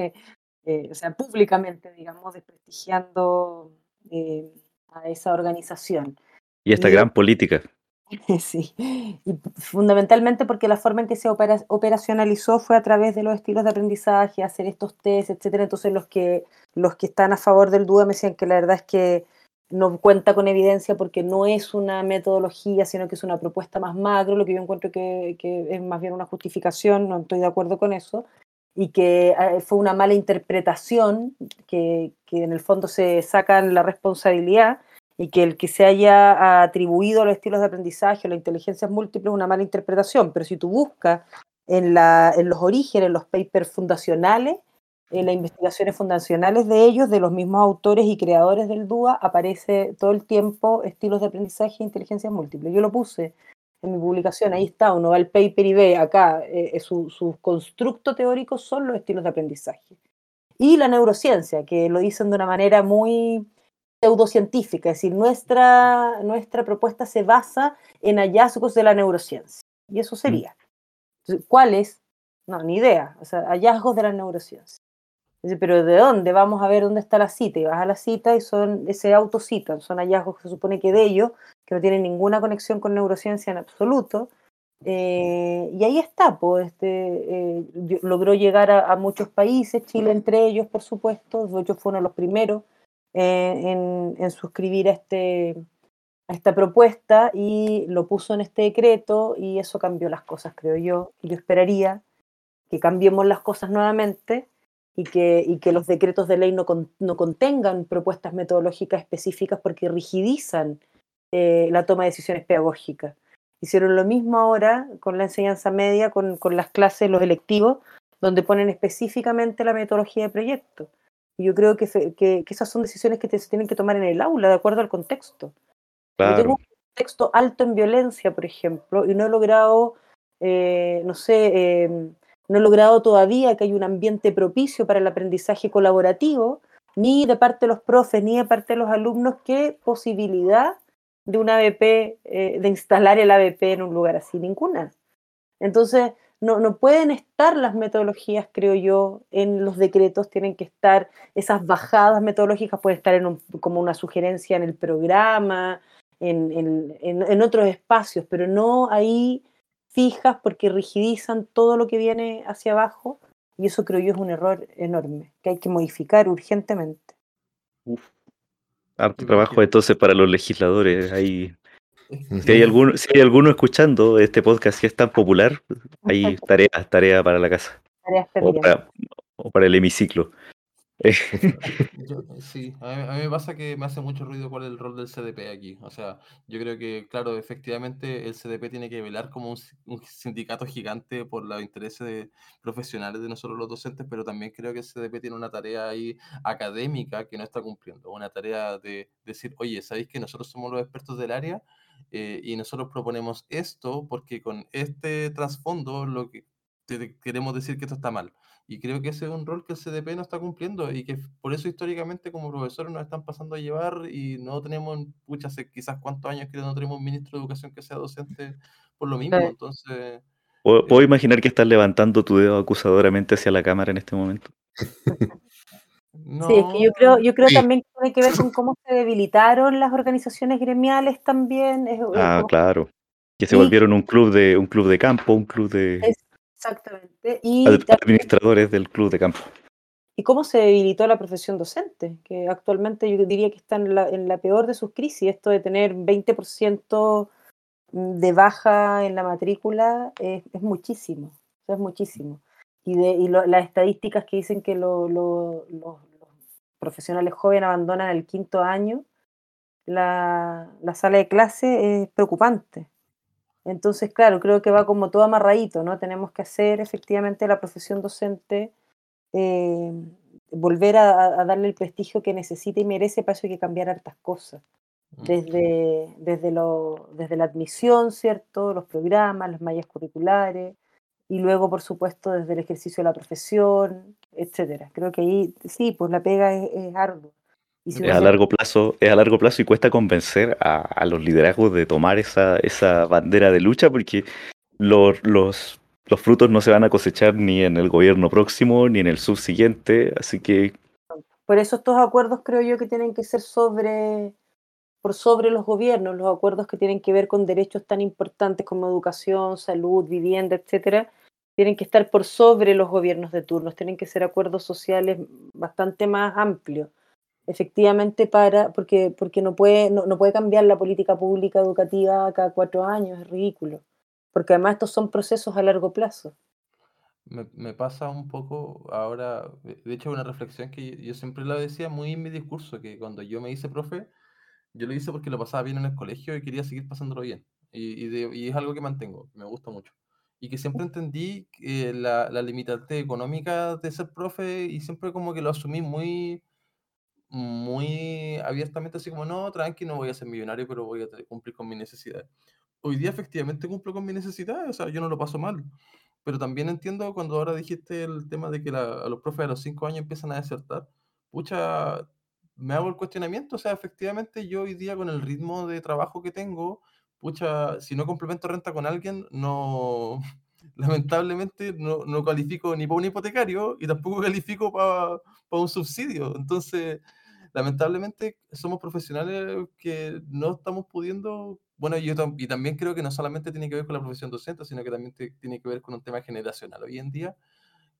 eh, o sea, públicamente, digamos, desprestigiando eh, a esa organización. Y esta Y- gran política. [LAUGHS] Sí, y fundamentalmente porque la forma en que se opera- operacionalizó fue a través de los estilos de aprendizaje, hacer estos test, etcétera. Entonces los que, los que están a favor del DUA me decían que la verdad es que no cuenta con evidencia porque no es una metodología, sino que es una propuesta más macro, lo que yo encuentro que, que es más bien una justificación, no estoy de acuerdo con eso, y que eh, fue una mala interpretación, que, que en el fondo se sacan la responsabilidad y que el que se haya atribuido a los estilos de aprendizaje o la inteligencia múltiple es una mala interpretación, pero si tú buscas en, la, en los orígenes, los papers fundacionales, en las investigaciones fundacionales de ellos, de los mismos autores y creadores del DUA, aparece todo el tiempo estilos de aprendizaje e inteligencia múltiple. Yo lo puse en mi publicación, ahí está, uno va al paper y ve acá, eh, su, su constructo teórico son los estilos de aprendizaje. Y la neurociencia, que lo dicen de una manera muy pseudocientífica, es decir, nuestra, nuestra propuesta se basa en hallazgos de la neurociencia. Y eso sería. Entonces, ¿Cuáles? No, ni idea. O sea, hallazgos de la neurociencia. Pero ¿de dónde? Vamos a ver dónde está la cita. Y vas a la cita y son, se autocitan, son hallazgos que se supone que de ellos, que no tienen ninguna conexión con neurociencia en absoluto. Eh, y ahí está, pues, este, eh, yo- logró llegar a, a muchos países, Chile entre ellos, por supuesto, hecho fue uno de los primeros en, en suscribir este, a esta propuesta y lo puso en este decreto y eso cambió las cosas, creo yo. Y yo esperaría que cambiemos las cosas nuevamente y que, y que los decretos de ley no, no contengan propuestas metodológicas específicas porque rigidizan eh, la toma de decisiones pedagógicas. Hicieron lo mismo ahora con la enseñanza media, con, con las clases, los electivos, donde ponen específicamente la metodología de proyecto. Y yo creo que, que, que esas son decisiones que te- se tienen que tomar en el aula, de acuerdo al contexto. Yo tengo un contexto alto en violencia, por ejemplo, y no he logrado, eh, no sé, eh, no he logrado todavía que haya un ambiente propicio para el aprendizaje colaborativo, ni de parte de los profes, ni de parte de los alumnos, qué posibilidad de una ABP, eh, de instalar el ABP en un lugar así, ninguna. Entonces, no, no pueden estar las metodologías, creo yo, en los decretos, tienen que estar, esas bajadas metodológicas pueden estar en un- como una sugerencia en el programa, en, en- en- otros espacios, pero no ahí fijas porque rigidizan todo lo que viene hacia abajo y eso creo yo es un error enorme que hay que modificar urgentemente. Harto Igual trabajo entonces para los legisladores. Ahí. Si, hay alguno, si hay alguno escuchando este podcast que es tan popular, hay tarea, tarea para la casa. Tareas O para, o para el hemiciclo. [LAUGHS] Yo- sí, a mí, a mí me pasa que me hace mucho ruido cuál es el rol del CDP aquí. O sea, yo creo que, claro, efectivamente el CDP tiene que velar como un, si- un sindicato gigante por los intereses de- profesionales de nosotros los docentes, pero también creo que el CDP tiene una tarea ahí académica que no está cumpliendo. Una tarea de decir, oye, ¿sabéis que nosotros somos los expertos del área? Eh, y nosotros proponemos esto porque con este trasfondo lo que te- queremos decir que esto está mal. Y creo que ese es un rol que el CDP no está cumpliendo y que por eso históricamente como profesores nos están pasando a llevar y no tenemos, pucha, hace quizás cuántos años que no tenemos un ministro de educación que sea docente por lo mismo. Entonces, ¿Puedo, puedo imaginar que estás levantando tu dedo acusadoramente hacia la cámara en este momento? [LAUGHS] Sí, es que yo creo, No, yo creo Sí. también que tiene que ver con cómo se debilitaron las organizaciones gremiales también. es- Ah, como- claro. Que se volvieron un club de un club de campo, un club de exactamente. Y, ad- también- administradores del club de campo. y cómo se debilitó la profesión docente, que actualmente yo diría que está en la, en la peor de sus crisis. Esto de tener 20% de baja en la matrícula es, es muchísimo, es muchísimo. Y, de, y lo- las estadísticas que dicen que lo- lo- los, profesionales jóvenes abandonan el quinto año, la, la sala de clase es preocupante. Entonces, claro, creo que va como todo amarradito, ¿no? Tenemos que hacer efectivamente la profesión docente, eh, volver a, a- a darle el prestigio que necesita y merece, para eso hay que cambiar hartas cosas Mm. desde, desde, lo, desde la admisión, ¿cierto? Los programas, las mallas curriculares, y luego, por supuesto, desde el ejercicio de la profesión, etcétera. Creo que ahí, sí, pues la pega es, es ardua. Y si Es a se- largo plazo, es a largo plazo y cuesta convencer a, a los liderazgos de tomar esa, esa bandera de lucha porque los, los, los frutos no se van a cosechar ni en el gobierno próximo ni en el subsiguiente, así que Por eso estos acuerdos creo yo que tienen que ser sobre, por sobre los gobiernos, los acuerdos que tienen que ver con derechos tan importantes como educación, salud, vivienda, etcétera, tienen que estar por sobre los gobiernos de turnos, tienen que ser acuerdos sociales bastante más amplios. Efectivamente, para, porque, porque no, puede, no, no puede cambiar la política pública educativa cada cuatro años, es ridículo. Porque además estos son procesos a largo plazo. Me, me pasa un poco ahora, de hecho, una reflexión que yo siempre la decía muy en mi discurso, que cuando yo me hice profe, yo lo hice porque lo pasaba bien en el colegio y quería seguir pasándolo bien. Y, y de- y es algo que mantengo, me gusta mucho. Y que siempre entendí que la, la limitante económica de ser profe y siempre como que lo asumí muy, muy abiertamente, así como, no, tranqui, no voy a ser millonario, pero voy a cumplir con mis necesidades. Hoy día efectivamente cumplo con mis necesidades, o sea, yo no lo paso mal. Pero también entiendo cuando ahora dijiste el tema de que la- a los profes a los cinco años empiezan a desertar. Pucha, me hago el cuestionamiento. O sea, efectivamente yo hoy día con el ritmo de trabajo que tengo, pucha, si no complemento renta con alguien, no, [LAUGHS] lamentablemente no, no califico ni para un hipotecario y tampoco [LAUGHS] califico para un subsidio. Entonces, lamentablemente somos profesionales que no estamos pudiendo, bueno, yo tam- y también creo que no solamente tiene que ver con la profesión docente, sino que también tiene que ver con un tema generacional. Hoy en día,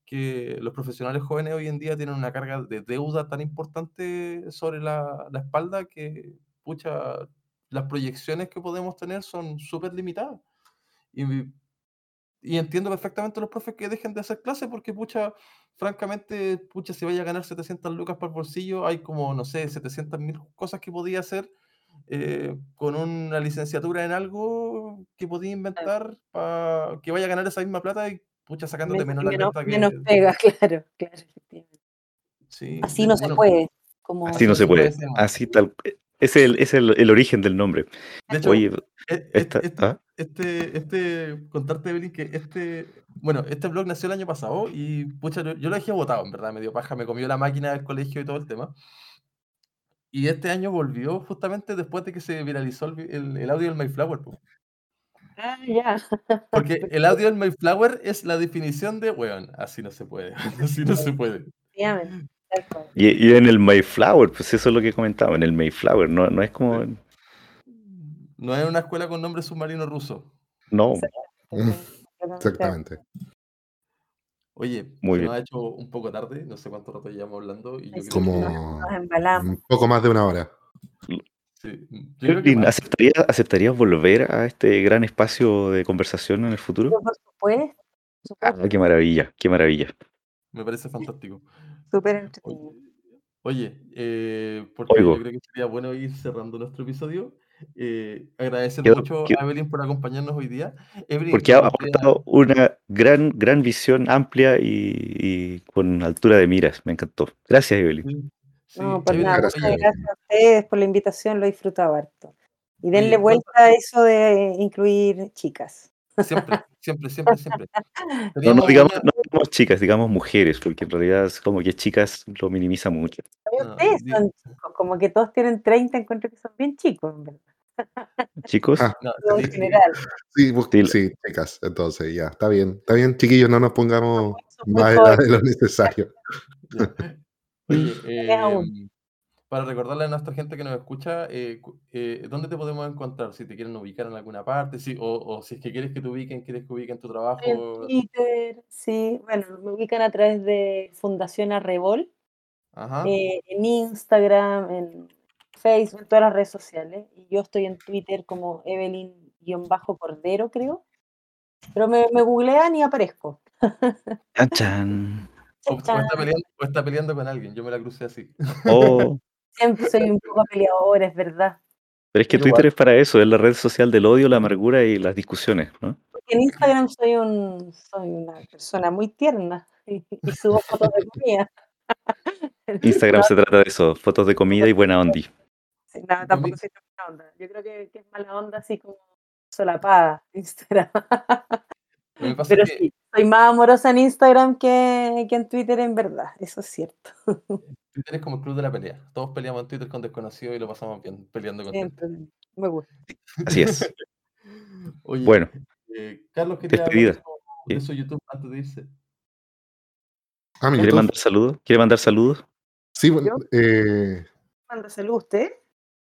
que los profesionales jóvenes hoy en día tienen una carga de deuda tan importante sobre la, la espalda que, pucha, las proyecciones que podemos tener son súper limitadas. Y, y entiendo perfectamente a los profes que dejen de hacer clases porque, pucha, francamente, pucha, si vaya a ganar 700 lucas por bolsillo, hay como, no sé, 700 mil cosas que podía hacer eh, con una licenciatura en algo que podía inventar para que vaya a ganar esa misma plata y, pucha, sacándote Men- menos la menos, renta que... menos pega, [LAUGHS] claro, claro, efectivamente. Sí, Así no se puede. Como, así no se puede. Así tal. Es el, es el, el origen del nombre. De hecho, Oye, e- esta, este, este, ¿ah? este, este- contarte, Evelyn, que este, bueno, este blog nació el año pasado y, pucha, yo, yo lo dejé botado, en verdad, me dio paja, me comió la máquina del colegio y todo el tema. Y este año volvió justamente después de que se viralizó el, el- el audio del Mayflower. po. Ah, ya. [LAUGHS] Porque el audio del Mayflower es la definición de, weón, así no se puede, [LAUGHS] así no se puede. Y, y en el Mayflower, pues eso es lo que comentaba, en el Mayflower, no, no es como. No es una escuela con nombre submarino ruso. No, Exactamente. Oye, Muy se bien. nos ha hecho un poco tarde, no sé cuánto rato llevamos hablando y yo creo Como que... Un poco más de una hora. Sí, yo creo que Evelyn, más. ¿aceptarías, ¿aceptarías volver a este gran espacio de conversación en el futuro? Por supuesto, Ah, qué maravilla, qué maravilla. Me parece fantástico. súper Oye, entretenido. oye, eh, porque Oigo. yo creo que sería bueno ir cerrando nuestro episodio. Eh, agradecer mucho a Evelyn por acompañarnos hoy día. Evelyn, Porque ha aportado una gran, gran visión amplia y, y con altura de miras. Me encantó. Gracias, Evelyn. Sí, No, por Evelyn, nada, gracias. gracias a ustedes por la invitación, lo he disfrutado harto. Y denle vuelta a eso de incluir chicas. siempre, siempre, siempre, siempre. [LAUGHS] No, no digamos, no digamos chicas, digamos mujeres, porque en realidad es como que chicas lo minimiza mucho. No, ustedes son chicos, como que todos tienen 30, encuentro que son bien chicos, en verdad. Chicos, Ah, [LAUGHS] no, en general. Sí, Sí. chicas, entonces ya, está bien. Está bien, chiquillos, no nos pongamos más edad de lo necesario. [LAUGHS] Oye, [LAUGHS] aún. em, para recordarle a nuestra gente que nos escucha, eh, eh, ¿dónde te podemos encontrar? Si te quieren ubicar en alguna parte, si, o, o si es que quieres que te ubiquen, quieres que ubiquen tu Estoy en trabajo. Twitter, sí, bueno, me ubican a través de Fundación Arrebol, Ajá. eh, en Instagram, en Facebook, en todas las redes sociales. Y yo estoy en Twitter como Evelyn-Cordero, creo. Pero me, me googlean y aparezco. Chan, chan. O, o está peleando, o está peleando con alguien, yo me la crucé así. Oh, Siempre soy un poco peleadora, es verdad. pero es que Igual. Twitter es para eso, es la red social del odio, la amargura y las discusiones, ¿no? Porque en Instagram soy, un, soy una persona muy tierna y, y subo fotos de comida. [LAUGHS] Instagram No, se trata de eso, fotos de comida y buena ondi. sí, no, tampoco soy tan mala onda. Yo creo que, que es mala onda así como solapada Instagram. [LAUGHS] Pasa Pero que sí, soy más amorosa en Instagram que, que en Twitter, en verdad. Eso es cierto. Twitter es como el club de la pelea. Todos peleamos en Twitter con desconocidos y lo pasamos bien, peleando con. Siempre. Me gusta. Así es. [LAUGHS] Oye, Bueno, eh, Carlos quería despedida. de su, YouTube antes de irse. Ah, ¿Quiere mandar saludos? ¿Quiere mandar saludos? Sí, bueno, eh, Manda salud usted.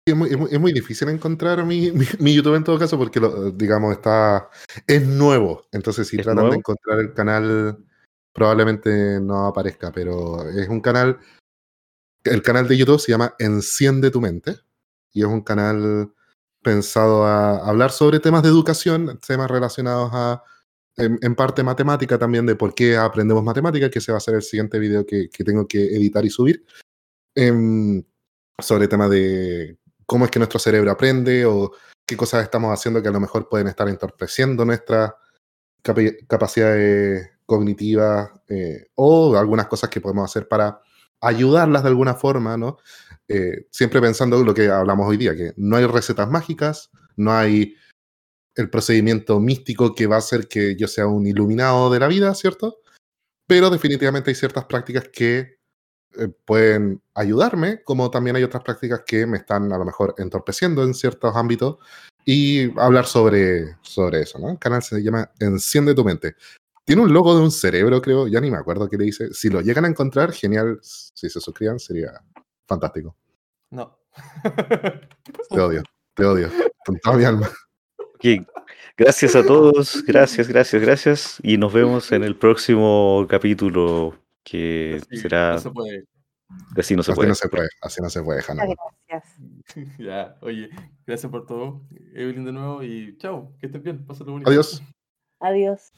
Es, muy, es muy- es muy difícil encontrar mi, mi- mi YouTube en todo caso porque, lo, digamos, está es nuevo. Entonces, si ¿Es tratan nuevo? de encontrar el canal, probablemente no aparezca, pero es un canal, el canal de YouTube se llama Enciende tu mente y es un canal pensado a hablar sobre temas de educación, temas relacionados a, en, en parte matemática también, de por qué aprendemos matemática, que ese va a ser el siguiente video que, que tengo que editar y subir, em, sobre temas de cómo es que nuestro cerebro aprende o qué cosas estamos haciendo que a lo mejor pueden estar entorpeciendo nuestras capi- capacidades cognitivas eh, o algunas cosas que podemos hacer para ayudarlas de alguna forma, ¿no? Eh, siempre pensando en lo que hablamos hoy día, que no hay recetas mágicas, no hay el procedimiento místico que va a hacer que yo sea un iluminado de la vida, ¿cierto? Pero definitivamente hay ciertas prácticas que eh, pueden ayudarme, como también hay otras prácticas que me están a lo mejor entorpeciendo en ciertos ámbitos y hablar sobre, sobre eso, ¿no? El canal se llama Enciende tu mente. Tiene un logo de un cerebro, creo, ya ni me acuerdo qué le dice. Si lo llegan a encontrar, genial. Si se suscriban, sería fantástico. No. Te odio, te odio, con toda mi alma. Gracias a todos, gracias, gracias, gracias. Y nos vemos en el próximo capítulo que Así, será no se puede. de Así no se Así puede. no se puede, así no se puede, Hanna. Gracias. [LAUGHS] ya, oye, gracias por todo, Evelyn de nuevo y chao, que estén bien, pásalo bonito. Adiós. Adiós.